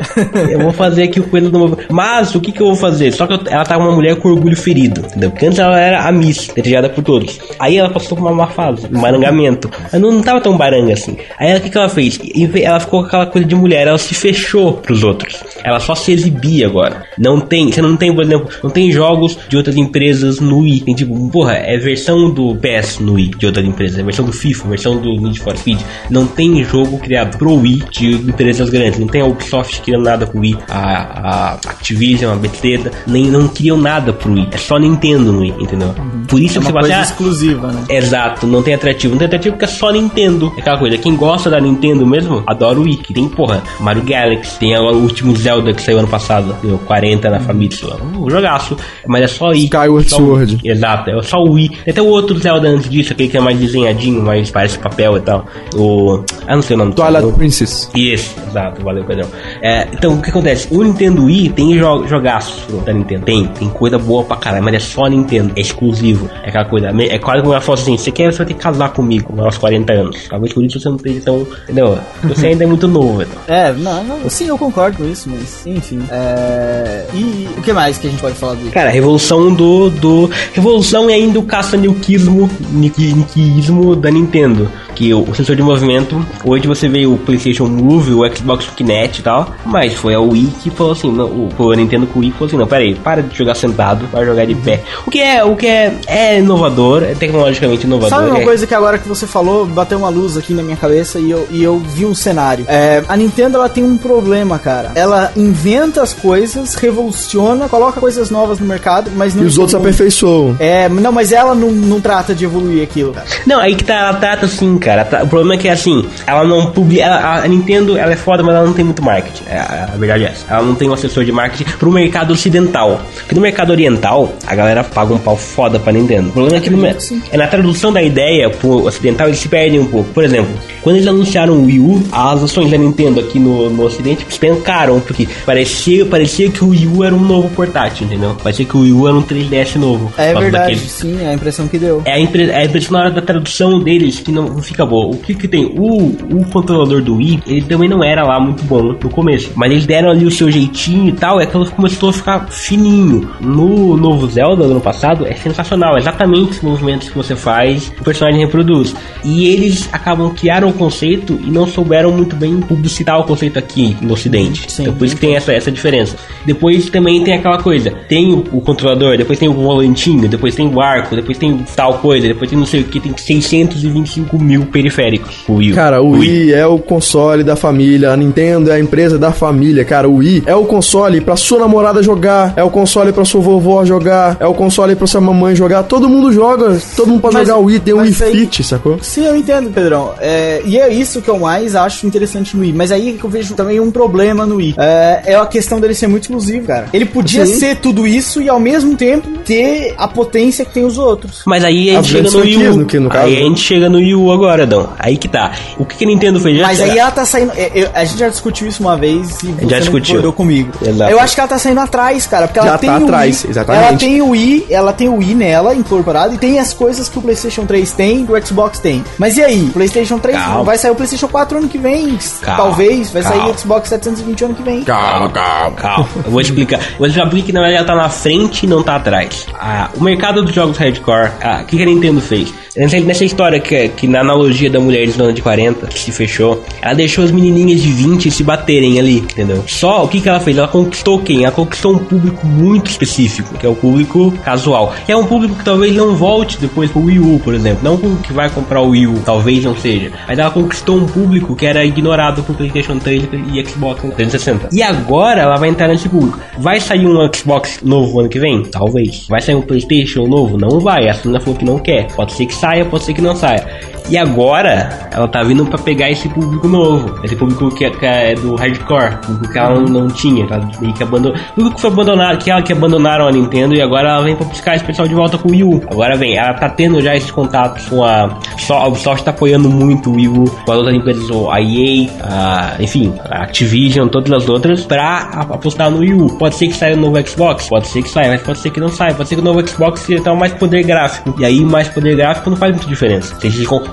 Eu vou fazer aqui o coisa do movimento. Mas o que que eu vou fazer? Só que eu- ela tá uma mulher com orgulho ferido, entendeu? Porque antes ela era a Miss, desejada por todos. Aí ela passou por uma má fase, um barangamento. Ela não, não tava tão baranga assim. Aí o que, que ela fez? Ela ficou com aquela coisa de mulher, ela se fechou pros outros. Ela só se exibia agora. Não tem, você não tem, por exemplo, não tem jogos de outras empresas no Wii. Tem tipo, porra, é versão do PS no Wii de outras empresas, é versão do FIFA, versão do Need for Speed. Não tem jogo criado pro Wii de empresas grandes. Não tem a Ubisoft criando nada pro Wii, a, a Activision, a Bethesda, nem não criam nada pro Wii. É só Nintendo no Wii, entendeu? Por isso É que você fala assim, ah, exclusiva, né? Exato, não tem atrativo. Não tem atrativo porque é só Nintendo. É aquela coisa, quem gosta da Nintendo mesmo, adora o Wii. Que tem, porra, Mario Galaxy, tem o último Zelda que saiu ano passado, deu 40 na Famitsu. Um jogaço. Mas é só Wii. Skyward Só o- Sword. Exato, é só o Wii. Tem até o outro Zelda antes disso, aquele que é mais desenhadinho, mais parece papel e tal. O. Ah, não sei o nome Twilight o- Princess. isso, exato, valeu, Pedrão. É, então, o que acontece? O Nintendo Wii tem jo jogaços da Nintendo. Tem, tem coisa boa pra caralho, mas é só Nintendo, é exclusivo. É aquela coisa, é quase como ela fala assim: você quer, você vai ter que casar comigo aos 40 anos. Talvez por isso você não esteja tão. Entendeu? Você ainda é muito novo, então. É, não, não, sim, eu concordo com isso, mas enfim. É... E o que mais que a gente pode falar do Cara, a revolução do. do revolução e ainda o caça-niquismo niquismo da Nintendo. Que o, sensor de movimento, hoje você vê o PlayStation Move, o Xbox Kinect e tal, mas foi a Wii que falou assim, não, o, foi a Nintendo com o Wii que falou assim, não, peraí, para de jogar sentado, para jogar de pé. O que é, o que é, é inovador, é tecnologicamente inovador. Sabe uma é- coisa que agora que você falou, bateu uma luz aqui na minha cabeça e eu, e eu vi um cenário. É, a Nintendo ela tem um problema, cara. Ela inventa as coisas, revoluciona, coloca coisas novas no mercado, mas não. E os outros aperfeiçoam. É, não, mas ela não, não trata de evoluir aquilo, cara. Não, aí que tá, ela trata assim, cara. Tá- O problema é que assim, ela não publica. ela- A Nintendo ela é foda, mas ela não tem muito marketing. É, a verdade é essa. Ela não tem um assessor de marketing pro mercado ocidental. Porque no mercado oriental, a galera paga um pau foda pra Nintendo. O problema é que no, é na tradução da ideia pro ocidental, eles se perdem um pouco. Por exemplo, quando eles anunciaram o Wii U, as ações da Nintendo aqui no, no ocidente espancaram, porque parecia, parecia que o Wii U era um novo portátil, entendeu? Parecia que o Wii U era um 3DS novo. É verdade, daquele- sim, é a impressão que deu. é a, impre é a impressão na hora da tradução deles que não, fica boa. O que que tem? O, o controlador do Wii, ele também não era lá muito bom no começo. Mas eles deram ali o seu jeitinho e tal, é que ela começou a ficar fininho. No novo Zelda, do ano passado, é sensacional. Exatamente os movimentos que você faz, o personagem reproduz. E eles acabam criaram o conceito e não souberam muito bem publicitar o conceito aqui no ocidente. Sim. então por isso que tem essa, essa diferença. Depois também tem aquela coisa, tem o, o controlador, depois tem o volantinho, depois tem o arco, depois tem tal coisa, depois tem não sei o que, tem 625 mil periféricos. O Wii. Cara, o Wii é o console da família, a Nintendo é a empresa da família. Cara, o Wii é o console pra sua namorada jogar, é o console pra sua vovó jogar, é o console pra sua mamãe jogar. Todo mundo joga, todo mundo pode Mas- jogar o Wii, tem o Wii aí- Fit, sacou? Sim, eu entendo, Pedrão. É, e é isso que eu mais acho interessante no Wii. Mas aí que eu vejo também um problema no Wii. É, é a questão dele ser muito exclusivo, cara. Ele podia Sim. ser tudo isso e ao mesmo tempo ter a potência que tem os outros. Mas aí a gente chega no Wii U. no que- no caso, aí a gente chega no Wii U agora, Dão. Aí que tá. O que, que a Nintendo fez? Mas aí ela tá saindo. é, eu- a gente já discutiu isso uma vez e você Já não discutiu. concordou comigo. Exato. Eu acho que ela tá saindo atrás, cara. Porque ela Já tem tá o atrás, Wii, exatamente. Ela tem o Wii, ela tem o Wii nela incorporado e tem as coisas que o PlayStation 3 tem e o Xbox tem. Mas e aí? PlayStation 3 Calma. vai sair o PlayStation 4 ano que vem. Calma, Talvez. Vai sair calma. o Xbox 720 ano que vem. Calma, calma. Calma, eu vou explicar. Eu vou explicar porque que na verdade ela tá na frente e não tá atrás. Ah, o mercado dos jogos hardcore, ah, o que, que a Nintendo fez? Nessa, história que, que na analogia da mulher de dona de 40, que se fechou, ela deixou as menininhas de 20 se baterem ali, entendeu? Só o que, que ela fez? Ela conquistou quem? Ela conquistou um público muito específico, que é o público casual. Que é um público que talvez não volte depois pro Wii U, por exemplo. Não o que vai comprar o Wii U, talvez não seja. Mas ela conquistou um público que era ignorado pro PlayStation 3 e Xbox 360. E agora ela vai entrar nesse público. Vai sair um Xbox novo ano que vem? Talvez. Vai sair um PlayStation novo? Não vai. A Sony falou que não quer. Pode ser que saia, pode ser que não saia. E agora ela tá vindo pra pegar esse público novo. Esse público que, que é do hardcore. Público que ela não, não tinha. Ela meio que abandonou. Público que foi abandonado, que ela que abandonaram a Nintendo e agora ela vem pra buscar esse pessoal de volta com o Wii U. Agora vem, ela tá tendo já esses contatos com a. Só, a Ubisoft tá apoiando muito o Wii U com as outras empresas, a EA, a, enfim, a Activision, todas as outras, pra apostar no Wii U. Pode ser que saia o novo Xbox, pode ser que saia, mas pode ser que não saia. Pode ser que o novo Xbox tenha mais poder gráfico. E aí, mais poder gráfico não faz muita diferença.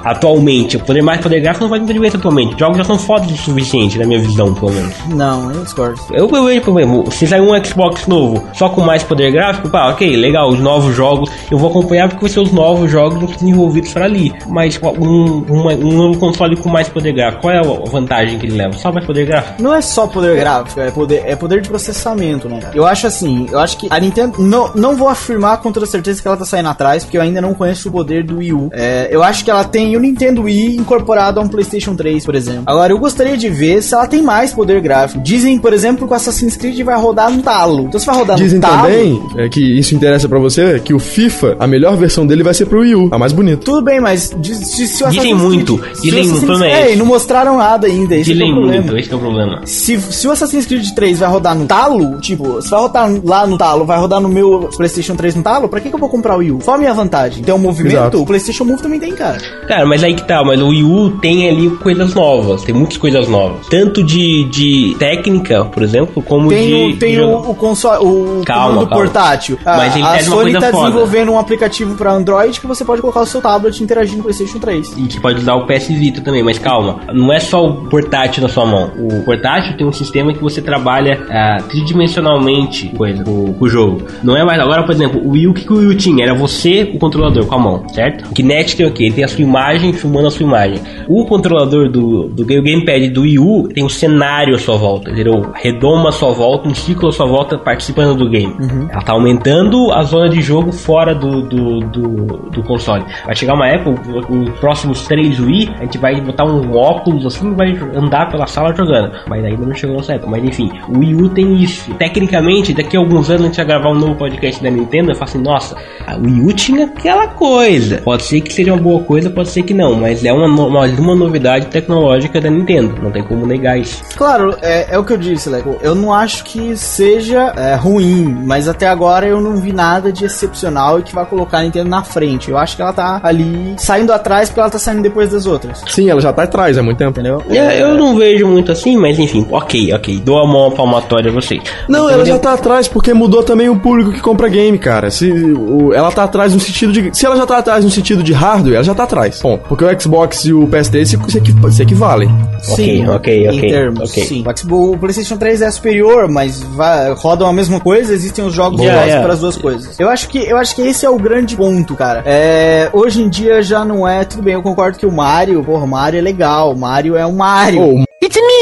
Atualmente, o poder mais poder gráfico não faz muita diferença atualmente. Os jogos já são fodas o suficiente, na minha visão, pelo menos. Não, eu discordo. Eu, eu vejo problema. Se sair um Xbox novo só com mais poder gráfico, pá, ok, legal, os novos jogos eu vou acompanhar porque vai ser os novos jogos desenvolvidos para ali. Mas um, uma- um novo console com mais poder gráfico, qual é a vantagem que ele leva? Só mais poder gráfico? Não é só poder gráfico, é poder, é poder de processamento, né? Eu acho assim, eu acho que a Nintendo. Não, não vou afirmar com toda certeza que ela tá saindo atrás, porque eu ainda não conheço o poder do Wii U. É, eu acho que ela tem o Nintendo Wii incorporado a um PlayStation 3, por exemplo. Agora, eu gostaria de ver se ela tem mais poder gráfico. Dizem, por exemplo, que o Assassin's Creed vai rodar no talo. Então, se vai rodar Dizem no talo. também é, que isso interessa pra você, que o FIFA, a melhor versão dele vai ser pro Wii U, a mais bonita. Tudo bem, mas diz- se, se o Dizem Assassin's muito, Creed, se o dizem muito, problema é É, e não mostraram nada ainda. Esse é que é Dizem problema. muito, esse que é o problema. Se, se o Assassin's Creed 3 vai rodar no talo, tipo, se vai rodar lá no talo, vai rodar no meu PlayStation 3 no talo, pra que, que eu vou comprar o Wii U? Qual a minha vantagem? Tem um movimento? Exato. O PlayStation Move também tem, cara. Cara, mas aí que tá, mas o Wii U, tem ali coisas novas, tem muitas coisas novas. Tanto de, de técnica, por exemplo, como Tem, de. o, tem de o, o console, o Calma, calma. portátil. A, Mas ele a uma Sony tá foda. desenvolvendo um aplicativo pra Android que você pode colocar o seu tablet e interagir no PlayStation 3. E que pode usar o PS Vita também, mas calma, não é só o portátil na sua mão. O portátil tem um sistema que você trabalha ah, tridimensionalmente coisa, com, com o jogo. Não é mais. Agora, por exemplo, o Wii U, o que, que o Wii U tinha? Era você, o controlador, com a mão, certo? O Kinect tem o quê? Ele tem a sua imagem filmando a sua imagem. O controlador do, do Game- Gamepad do Wii U tem um cenário à sua volta, entendeu? Redoma à sua volta, um ciclo à sua volta participando do game. Ela tá aumentando a zona de jogo fora do, do, do, do console. Vai chegar uma época, os próximos três Wii, a gente vai botar um óculos assim e vai andar pela sala jogando. Mas ainda não chegou nessa época. Mas enfim, o Wii U tem isso. Tecnicamente, daqui a alguns anos a gente vai gravar um novo podcast da Nintendo e falar assim, nossa, a Wii U tinha aquela coisa. Pode ser que seja uma boa coisa, pode ser que não, mas é uma, uma, uma novidade tecnológica da Nintendo. Não tem como negar isso. Claro, é, é o que eu disse, Leco. Eu não acho que seja é, ruim, mas até agora eu não vi nada de excepcional e que vai colocar a Nintendo na frente. Eu acho que ela tá ali saindo atrás porque ela tá saindo depois das outras. Sim, ela já tá atrás há muito tempo. Entendeu? É, eu não vejo muito assim, mas enfim, ok, ok. Dou a mão palmatória a vocês. Não, ela já tá atrás porque mudou também o público que compra game, cara. Se o- ela tá atrás no sentido de. Se ela já tá atrás no sentido de hardware, ela já tá atrás. Bom, porque o Xbox e o PS3 se, se, se equivalem. Ok, ok, ok, Em termos, ok. sim. O Xbox- O PlayStation 3 é superior, mas vai, rodam a mesma coisa, existem os jogos Yeah, yeah, para as duas coisas. Eu acho que eu acho que esse é o grande ponto, cara. É, hoje em dia já não é, tudo bem, eu concordo que o Mario, porra, o Mario é legal, o Mario é o Mario. Ô,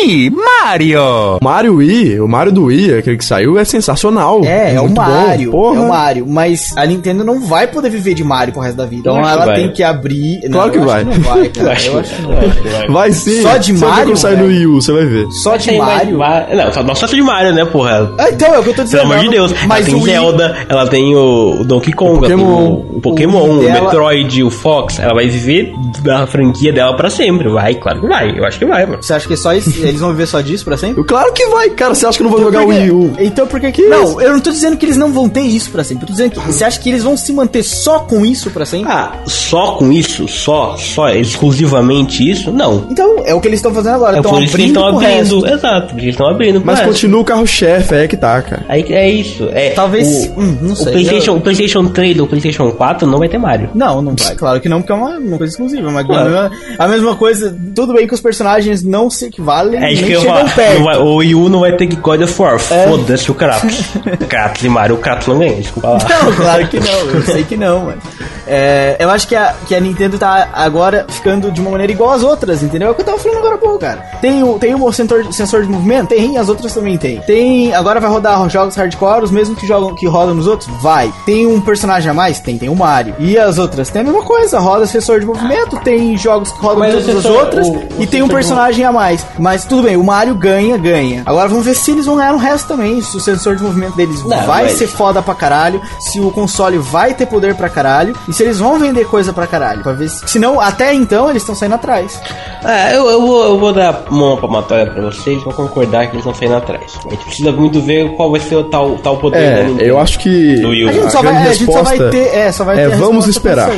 Me, Mario! o Mario Wii, o Mario do Wii, aquele que saiu, é sensacional. É, é o muito bom. Mario, Porra. é o Mario, mas a Nintendo não vai poder viver de Mario pro resto da vida. Então que ela vai. tem que abrir. Claro eu que acho vai. não vai, cara. Eu acho que que não vai. Vai sim. Só de Você Mario, sair no? Wii U, você vai ver. Só de Mario. va- Não, só, não só de Mario, né, porra? Ah, então, é o que eu tô dizendo. Pelo amor de não- Deus. Mas ela tem o Wii- Zelda, ela tem o, o Donkey Kong, ela tem Pokémon. o, o Pokémon, O o, Wii dela- Metroid, o Fox. Ela vai viver da franquia dela pra sempre. Vai, claro que vai. Eu acho que vai, mano. Você acha que só isso, eles vão viver só disso pra sempre? Claro que vai, cara. Você acha que eu não vou jogar o? Wii U? Então por que que. Não, eu não tô dizendo que eles não vão ter isso pra sempre. Eu tô dizendo que você acha que eles vão se manter só com isso pra sempre? Ah, só com isso? Só? Só exclusivamente isso? Não. Então, é o que eles estão fazendo agora. É isso que eles abrindo estão abrindo. resto. Exato, eles estão abrindo. Mas continua o carro-chefe, é que tá, cara. Aí é isso. É, Talvez- O, hum, não o sei, PlayStation, eu- o PlayStation 3 ou o PlayStation 4 não vai ter Mario. Não, não vai. Claro que não, porque é uma, uma coisa exclusiva. Mas Claro. a, mesma, a mesma coisa, tudo bem que os personagens não se equivalem, É isso nem que eu chegam perto. Não vai- o Wii U não vai ter que God of War. É. Foda-se o Kratos. Kratos e Mario, o Kratos não ganha, desculpa lá. Não, claro que não, eu sei que não, mano. É, eu acho que a, que a Nintendo tá agora ficando de uma maneira igual às outras, entendeu? É o que eu tava falando agora há pouco, cara. Tem o, tem o sensor, sensor de movimento? Tem, as outras também tem. Tem. Agora vai rodar jogos hardcore, os mesmos que jogam que rodam nos outros? Vai. Tem um personagem a mais? Tem, tem o Mario. E as outras? Tem a mesma coisa, roda sensor de movimento, tem jogos que rodam Mas todas o as sensor- outras o- o e tem um personagem a mais. Mas tudo bem, o Mario ganha, ganha. Agora vamos ver se eles vão ganhar no resto também. Se o sensor de movimento deles Não, vai mas- ser foda pra caralho, se o console vai ter poder pra caralho e se eles vão vender coisa pra caralho. Pra ver se, senão, até então, eles estão saindo atrás. Ah, eu, eu, vou, eu vou dar uma palmatória pra vocês, vou concordar que eles estão saindo atrás. A gente precisa muito ver qual vai ser o tal, tal poder da É, Nintendo. eu acho que. A gente, A só vai, grande é, a gente só vai resposta ter. É, só vai é, ter a vamos resposta esperar.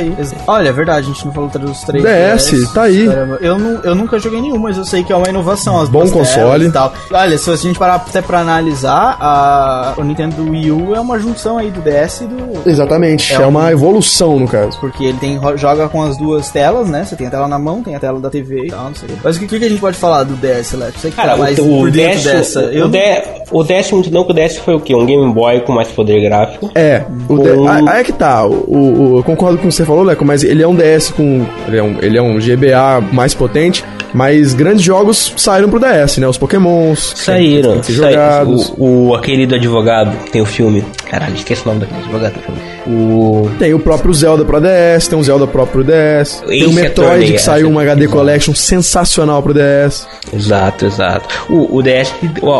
Olha, é verdade, a gente não falou dos três. DS, tá aí. Eu, nu- eu nunca joguei nenhum, mas eu sei que é uma inovação. As Bom console. E tal. Olha, se a gente parar até pra analisar, a, o Nintendo Wii U é uma junção aí do DS e do. Exatamente, É é, um- uma evolução no caso. Porque ele tem, joga com as duas telas, né? Você tem a tela na mão, tem a tela da TV e tal, não sei. Mas o que, que a gente pode falar do DS, Leto? Você que Cara, tá mais o, por dentro DS, dessa. o, Eu o, D- o DS muito não, que o DS foi o quê? Um Game Boy com mais poder gráfico. É, o Ou- aí é que tá. O, o- eu concordo com o que você falou, Leco, mas ele é um DS com. Ele é um, ele é um GBA mais potente, mas grandes jogos saíram pro DS, né? Os Pokémons. Saíram. jogados. o, o- aquele do advogado, tem o filme. Caralho, esqueci o nome daquele filme. O. Tem o próprio Zelda pro DS, tem um Zelda próprio pro DS. tem o Metroid Attorney, que saiu uma HD exato. Collection sensacional pro DS. Exato, exato. O, o DS,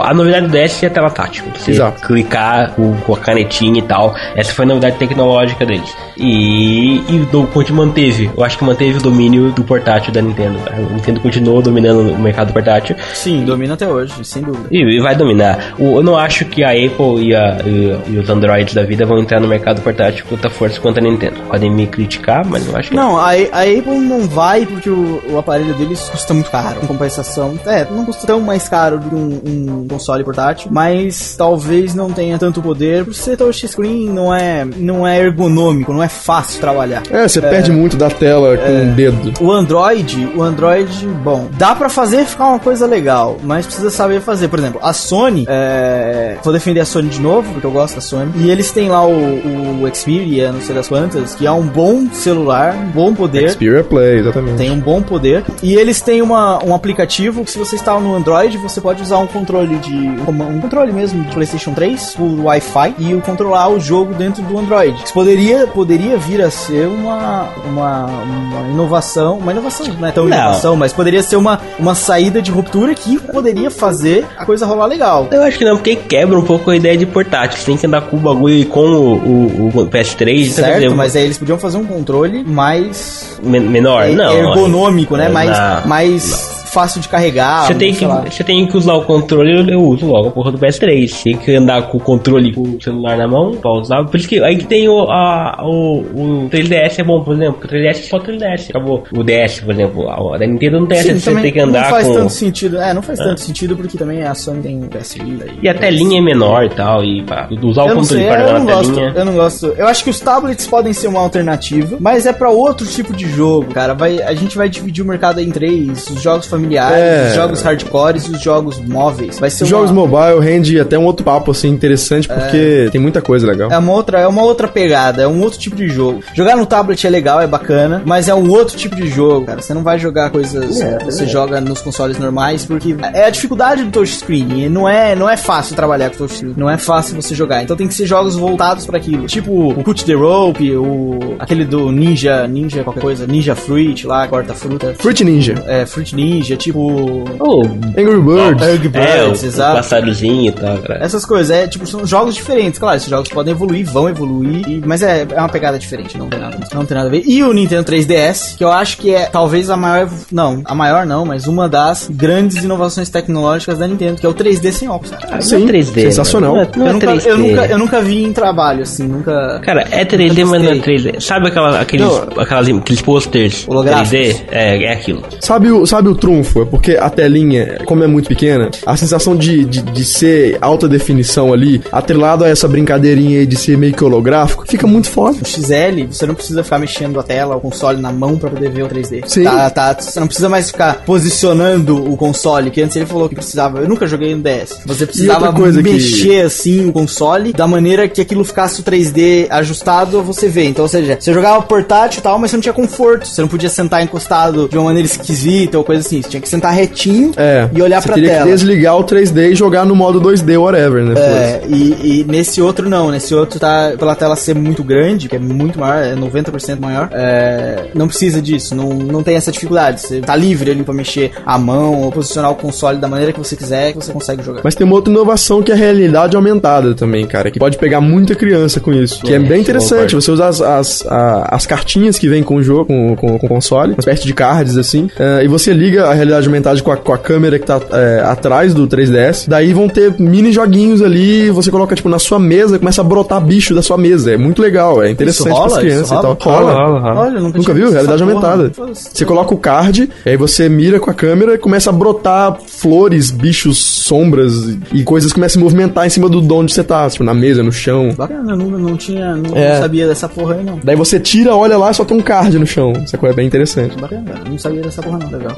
a novidade do DS é a tela tátil. Você Exato. clicar com, com a canetinha e tal. Essa foi a novidade tecnológica deles. E, e o Conte manteve. Eu acho que manteve o domínio do portátil da Nintendo. A Nintendo continuou dominando o mercado portátil. Sim, domina até hoje, sem dúvida. E, e vai dominar. O- eu não acho que a Apple e, a- e- e os Androids da vida vão entrar no mercado portátil com tanta força quanto a Nintendo. Podem me criticar, mas eu acho que Não, a, a Apple não vai porque o, o aparelho deles custa muito caro. Em compensação, é, não custa tão mais caro do que um, um console portátil, mas talvez não tenha tanto poder. Por ser touchscreen, não é, não é ergonômico, não é fácil trabalhar. É, você perde muito da tela com o dedo. O Android, o Android, bom, dá pra fazer ficar uma coisa legal, mas precisa saber fazer. Por exemplo, a Sony, é, vou defender a Sony de novo, porque eu gosto da Sony, e eles têm lá o, o Xperia, não sei das quantas, que é um bom celular, um bom poder. Xperia Play, exatamente. Tem um bom poder. E eles têm uma, um aplicativo que se você está no Android, você pode usar um controle de. Um controle mesmo de PlayStation 3 por Wi-Fi e o controlar o jogo dentro do Android. Isso poderia, poderia vir a ser uma, uma, uma inovação. Uma inovação, não é tão Não. inovação, mas poderia ser uma, uma saída de ruptura que poderia fazer a coisa rolar legal. Eu acho que não, porque quebra um pouco a ideia de portátil. Você tem que andar com o bagulho com o, o- o PS3. então, Certo, dizer, mas aí eles podiam fazer um controle mais men- menor. é- não. ergonômico, né? Não, Mais, mais fácil de carregar. Você tem, que, você tem que usar o controle, eu, eu uso logo a porra do PS3. Tem que andar com o controle com o celular na mão pra usar. Por isso que aí que tem o, a, o, o 3DS é bom, por exemplo. porque O 3DS é só 3DS. Acabou. O DS, por exemplo. A da Nintendo não tem essa Sim, você ter que não andar faz com. tanto sentido. É, não faz tanto sentido porque também a Sony tem PS Vita. E a telinha é menor e tal. E pá, usar o eu não controle sei, para eu jogar não gosto. telinha. Eu não gosto. Eu acho que os tablets podem ser uma alternativa, mas é pra outro tipo de jogo, cara. Vai, a gente vai dividir o mercado em três: os jogos familiares, É. os jogos hardcores e os jogos móveis. Vai ser Os uma, jogos mobile rende até um outro papo, assim, interessante, porque tem muita coisa legal. É uma outra, é uma outra pegada, é um outro tipo de jogo. Jogar no tablet é legal, é bacana, mas é um outro tipo de jogo, cara. Você não vai jogar coisas que você joga nos consoles normais, porque é a dificuldade do touchscreen. Não é, não é fácil trabalhar com touchscreen, não é fácil você jogar. Então tem que ser jogos voltados pra aquilo. Tipo o Cut the Rope, o aquele do Ninja, Ninja qualquer coisa, Ninja Fruit lá, corta fruta. Fruit Ninja, É, Fruit Ninja, tipo Oh, Angry Birds. Angry é, o, Birds, o exato. passariozinho e tal, cara. Essas coisas, é tipo, são jogos diferentes. Claro, esses jogos podem evoluir, vão evoluir, e- mas é, é uma pegada diferente, não tem, nada, não tem nada a ver. E o Nintendo 3DS, que eu acho que é talvez a maior. Não, a maior não, mas uma das grandes inovações tecnológicas da Nintendo, que é o 3D sem óculos. cara. Ah, Sim, é 3D. sensacional. mano. Não é, eu, não é nunca, 3D. eu, nunca, eu nunca vi em trabalho, assim, nunca. Cara, é 3D, mas não é gostei. 3D. Sabe aquela, aqueles, Não. aquelas, aqueles posters Holográficos. 3D? É, é aquilo. Sabe o, sabe o trunfo? É porque a telinha, como é muito pequena, a sensação de, de, de ser alta definição ali, atrelado a essa brincadeirinha aí de ser meio que holográfico, fica muito foda. O XL, você não precisa ficar mexendo a tela, o console na mão pra poder ver o 3D. Sim. Tá, tá, você não precisa mais ficar posicionando o console, que antes ele falou que precisava. Eu nunca joguei no DS. Você precisava coisa que- mexer assim o console da maneira que aquilo ficasse o 3D ajustado a você ver. Então, ou seja, você jogava portátil e tal, mas você não tinha conforto. Você não podia sentar encostado de uma maneira esquisita ou coisa assim. Você tinha que sentar retinho É, e olhar você pra teria tela. que desligar o 3D e jogar no modo 2D, whatever, né? É, e, e nesse outro não, nesse outro tá pela tela ser muito grande, que é muito maior, é 90% maior, é, não precisa disso, não, não tem essa dificuldade, você tá livre ali pra mexer a mão ou posicionar o console da maneira que você quiser, que você consegue jogar. Mas tem uma outra inovação que é a realidade aumentada também, cara, que pode pegar muita criança com isso. Que é, É, bem interessante. Você usar as, as, as cartinhas que vem com o jogo, com, com, com o console, uma espécie de cards assim, é, e você liga a realidade aumentada com a, com a câmera que tá é, atrás do 3DS. Daí vão ter mini joguinhos ali, você coloca tipo na sua mesa, começa a brotar bicho da sua mesa. É muito legal, é interessante Isso rola? pras crianças e tal. rola? Rola, rola. Olha, nunca, Nunca viu? Realidade essa porra. aumentada. Você coloca o card, aí você mira com a câmera e começa a brotar flores, bichos, sombras e coisas começam a se movimentar em cima do de onde você tá, tipo, na mesa, no chão. Bacana, eu não, não tinha, não, É. não sabia dessa porra aí não. Daí você tira, olha lá, só tem um card no chão. Isso é bem interessante. Bacana, não sabia dessa porra não, legal.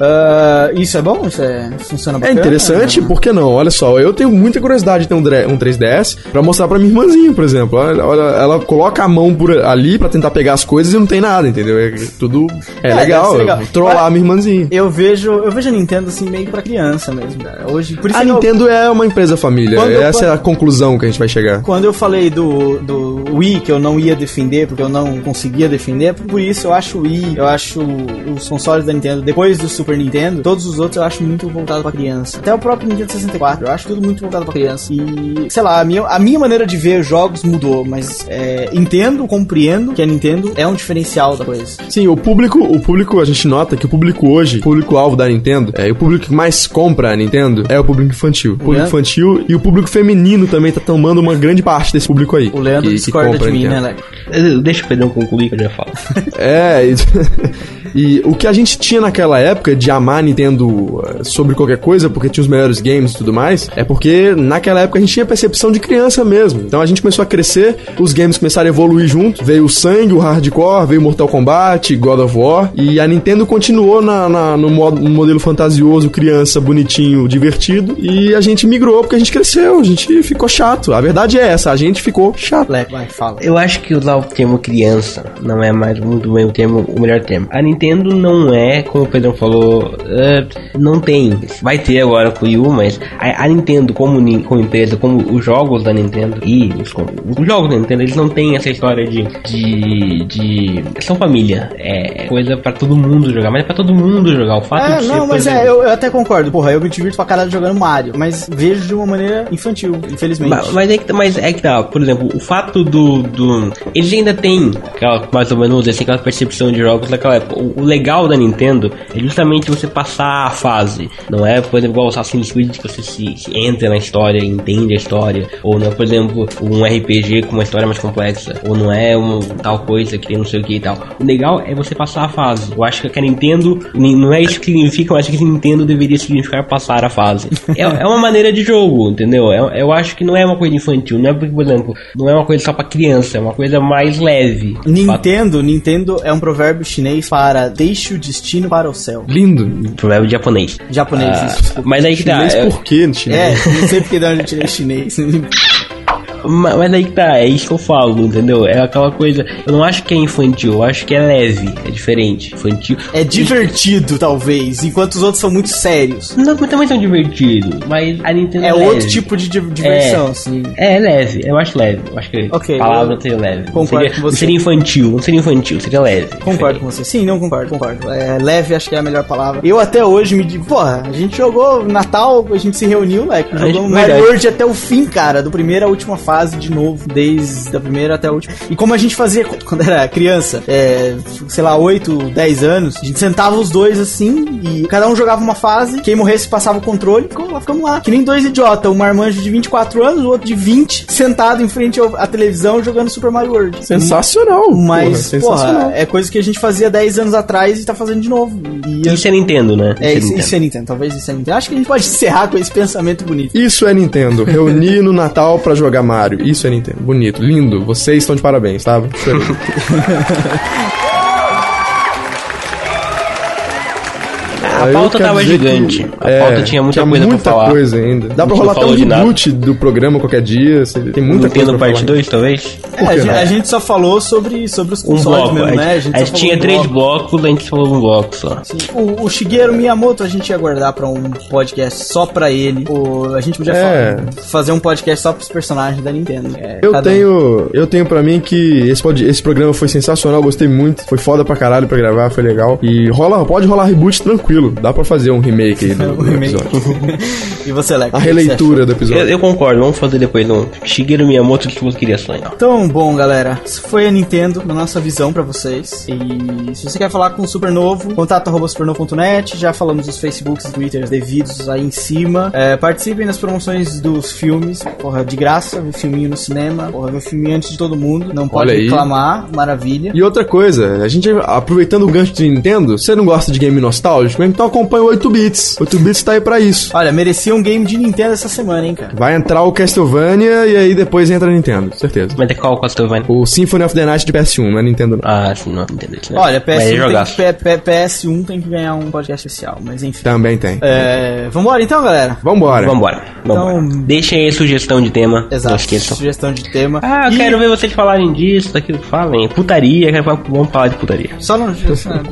Ah, isso é bom? Isso é, funciona É bacana? interessante, por que não? Olha só, eu tenho muita curiosidade de ter um, um 3DS pra mostrar pra minha irmãzinha, por exemplo. Olha, olha, ela coloca a mão por ali pra tentar pegar as coisas e não tem nada, entendeu? É tudo. É, É, legal, legal. trollar Mas- a minha irmãzinha. Eu vejo, eu vejo a Nintendo assim meio pra criança mesmo, cara. Hoje, por isso A que eu- Nintendo é uma empresa família. Quando eu- Essa é a conclusão que a gente vai chegar. Quando eu falei do, do Wii que eu não ia defender, porque eu não conseguia defender, por isso eu acho o Wii, eu acho os consoles da Nintendo, depois do Super Nintendo, Nintendo, todos os outros eu acho muito voltado pra criança. Até o próprio Nintendo 64, eu acho tudo muito voltado pra criança. E, sei lá, a minha, a minha maneira de ver jogos mudou, mas é, entendo, compreendo que a Nintendo é um diferencial da coisa. Sim, o público, o público, a gente nota que o público hoje, o público-alvo da Nintendo, é, o público que mais compra a Nintendo é o público infantil. O público Leandro? infantil e o público feminino também tá tomando uma grande parte desse público aí. O Leandro que- que discorda compra de mim, né? Eh, Deixa o Pedrão concluir que eu já falo. É, e, o que a gente tinha naquela época de amar Nintendo eh, sobre qualquer coisa, porque tinha os melhores games e tudo mais, é porque naquela época a gente tinha percepção de criança mesmo. Então a gente começou a crescer, os games começaram a evoluir junto, veio o sangue, o hardcore, veio Mortal Kombat, God of War, e a Nintendo continuou na, na- no, modo- no modelo fantasioso, criança, bonitinho, divertido, e a gente migrou porque a gente cresceu, a gente ficou chato. A verdade é essa, a gente ficou chato. Vai, fala. Eu acho que usar o termo criança não é mais muito bem o termo, o melhor termo. A Nintendo não é, como o Pedrão falou, eh, não tem. Vai ter agora com o Wii U, mas a, a Nintendo como, como empresa, como os jogos da Nintendo e os, os jogos da Nintendo, eles não têm essa história de de, de são família. É coisa pra todo mundo jogar, mas é pra todo mundo jogar. O fato É, de não, mas exemplo, é, eu, eu até concordo. Porra, eu me divirto pra caralho jogando Mario, mas vejo de uma maneira infantil, infelizmente. Ma- Mas é, que, mas é que tá, por exemplo, o fato do, do. Eles ainda têm aquela, mais ou menos assim, aquela percepção de jogos daquela época. O, legal da Nintendo é justamente você passar a fase. Não é, por exemplo, igual o Assassin's Creed que você se, se entra na história, entende a história. Ou não é, por exemplo, um RPG com uma história mais complexa. Ou não é um tal coisa que não sei o que e tal. O legal é você passar a fase. Eu acho que a Nintendo não é isso que significa, eu acho que Nintendo deveria significar passar a fase. É, é uma maneira de jogo, entendeu? É- eu acho que não é uma coisa infantil, não é porque, por exemplo, não é uma coisa só pra criança, é uma coisa mais leve. Nintendo, Nintendo é um provérbio chinês para deixe o destino para o céu. Lindo. Provérbio japonês. Japonês, Ah, isso, desculpa. mas aí que tá. Chinês é- por quê, chinês? É, não sei porque eu tirei chinês. Ma- Mas aí que tá, é isso que eu falo, entendeu? É aquela coisa. Eu não acho que é infantil, eu acho que é leve, é diferente. Infantil. É divertido, talvez, enquanto os outros são muito sérios. Não, mas também são divertidos, mas a Nintendo é, É outro tipo de di- diversão, assim. É, é leve, eu acho leve. Eu acho que Ok, a palavra seria leve. concordo seria, com você. Não seria infantil, não seria infantil, seria leve. Concordo com você. Sim, não concordo, concordo. É, leve acho que é a melhor palavra. Eu até hoje me digo, porra, a gente jogou Natal, a gente se reuniu, leque, A gente- jogamos. Mario World até o fim, cara, do primeiro à última fase de novo, desde a primeira até a última. E como a gente fazia quando era criança, é, sei lá, 8, 10 anos, a gente sentava os dois assim e cada um jogava uma fase, quem morresse passava o controle, ficamos lá, ficamos lá. Que nem dois idiotas, um marmanjo de 24 anos, o outro de 20, sentado em frente à televisão jogando Super Mario World. Sensacional. Mas, porra, porra, sensacional. é coisa que a gente fazia 10 anos atrás e tá fazendo de novo. E Isso é Nintendo, né? é, isso, Nintendo. isso é Nintendo, talvez isso é Nintendo. Acho que a gente pode encerrar com esse pensamento bonito. Isso é Nintendo. Reunir no Natal pra jogar Mario. Isso é Nintendo. Bonito, lindo. Vocês estão de parabéns, tá? A pauta tava gigante. que- A é, pauta tinha muita coisa muita pra falar. coisa ainda. Dá pra A gente rolar até um falou de nada. reboot do programa qualquer dia. Tem muita coisa Nintendo pra parte falar. 2, talvez? É, a, gente, a gente só falou sobre, sobre os Um consoles bloco. mesmo, a né? gente, só a gente tinha um três bloco. blocos, a gente falou um bloco só. Sim. O, o Shigeru Miyamoto a gente ia guardar pra um podcast só pra ele. O, a gente podia É. fa- fazer um podcast só pros personagens da Nintendo. É, Eu um. tenho, eu tenho pra mim que esse, pod- esse programa foi sensacional, gostei muito, foi foda pra caralho pra gravar, foi legal. E rola, pode rolar reboot tranquilo, dá pra fazer um remake aí do, Um do remake. episódio. e você, Leco? A releitura do Eu, episódio. eu concordo, vamos fazer depois um Shigeru Miyamoto de criações. ó. Então, bom, galera, isso foi a Nintendo, na nossa visão pra vocês. E se você quer falar com o Supernovo, contato arroba supernovo.net. Já falamos dos Facebooks e Twitters devidos aí em cima. É, participem das promoções dos filmes, porra, de graça, ver filminho no cinema, porra, ver filminho antes de todo mundo. Não pode Olha aí. reclamar, maravilha. E outra coisa, a gente aproveitando o gancho de Nintendo, você não gosta de game nostálgico? Então acompanha o 8 bits. 8 bits tá aí pra isso. Olha, merecia um game de Nintendo essa semana, hein, cara. Vai entrar o Castlevania e aí depois entra a Nintendo, certeza. Mas é qual Castlevania? O Symphony of the Night de PS1, não é Nintendo não. Ah, não isso. né? Olha, Mas é PS1 jogaço. tem, que- P- P- PS1 tem que ganhar um podcast especial, mas enfim. Também tem. É, vambora então, galera? Vambora. Vambora, vambora. Então- Deixem aí sugestão de tema. Não Exato. Sugestão de tema. Ah, eu E- quero ver vocês falarem disso, daquilo. Falem. Putaria, quero falar- vamos falar de putaria. Só não,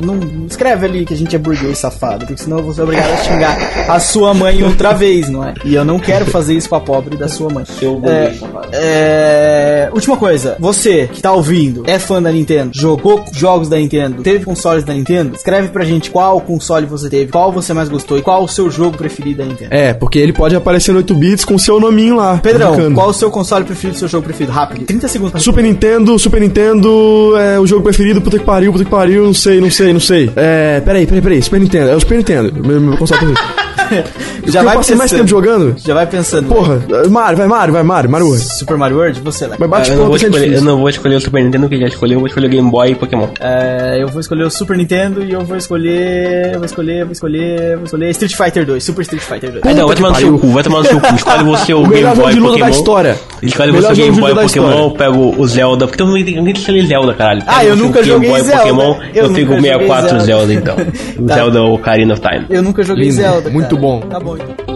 não. Escreve ali que a gente é burguês safado. Porque senão eu vou ser obrigado a xingar a sua mãe outra vez, não é? E eu não quero fazer isso com a pobre da sua mãe. Seu É, burguês safado. é, última coisa, você que tá ouvindo, é fã da Nintendo, jogou jogos da Nintendo, teve consoles da Nintendo, escreve pra gente qual console você teve, qual você mais gostou e qual o seu jogo preferido da Nintendo. É, porque ele pode aparecer no 8 bits com seu nominho lá. Pedrão, indicando. qual o seu console preferido, seu jogo preferido? Rápido, 30 segundos pra Super Nintendo, Super Nintendo é o jogo preferido, puta que pariu, puta que pariu, não sei, não sei, não sei. É, peraí, peraí, peraí, Super Nintendo, é o Super Nintendo, meu, meu console preferido. Já vai passei mais pensando. tempo jogando. Já vai pensando. Porra, Mario, vai Mario, vai Mario, Mario World. Super Mario World, você, né? Mas bate eu, não vou que é escolher, eu não vou escolher o Super Nintendo que já escolheu, eu vou escolher o Game Boy e Pokémon. É, eu vou escolher o Super Nintendo e eu vou escolher. Eu vou escolher, eu vou escolher, vou escolher Street Fighter 2, Super Street Fighter 2. Aí não, vai que tomar no seu cu, vai tomar no seu cu. Escolhe você o, O Game Boy e Pokémon. da história. Escolhe você o Game Boy e Pokémon, pego o Zelda. Porque mundo tem ninguém tem Zelda, caralho. Ah, eu o nunca Game joguei Boy Zelda. Pokémon, Eu nunca joguei 64 Zelda. Então. O. Zelda Ocarina of Time. Eu nunca joguei Zelda. muito bom. Tá bom, então.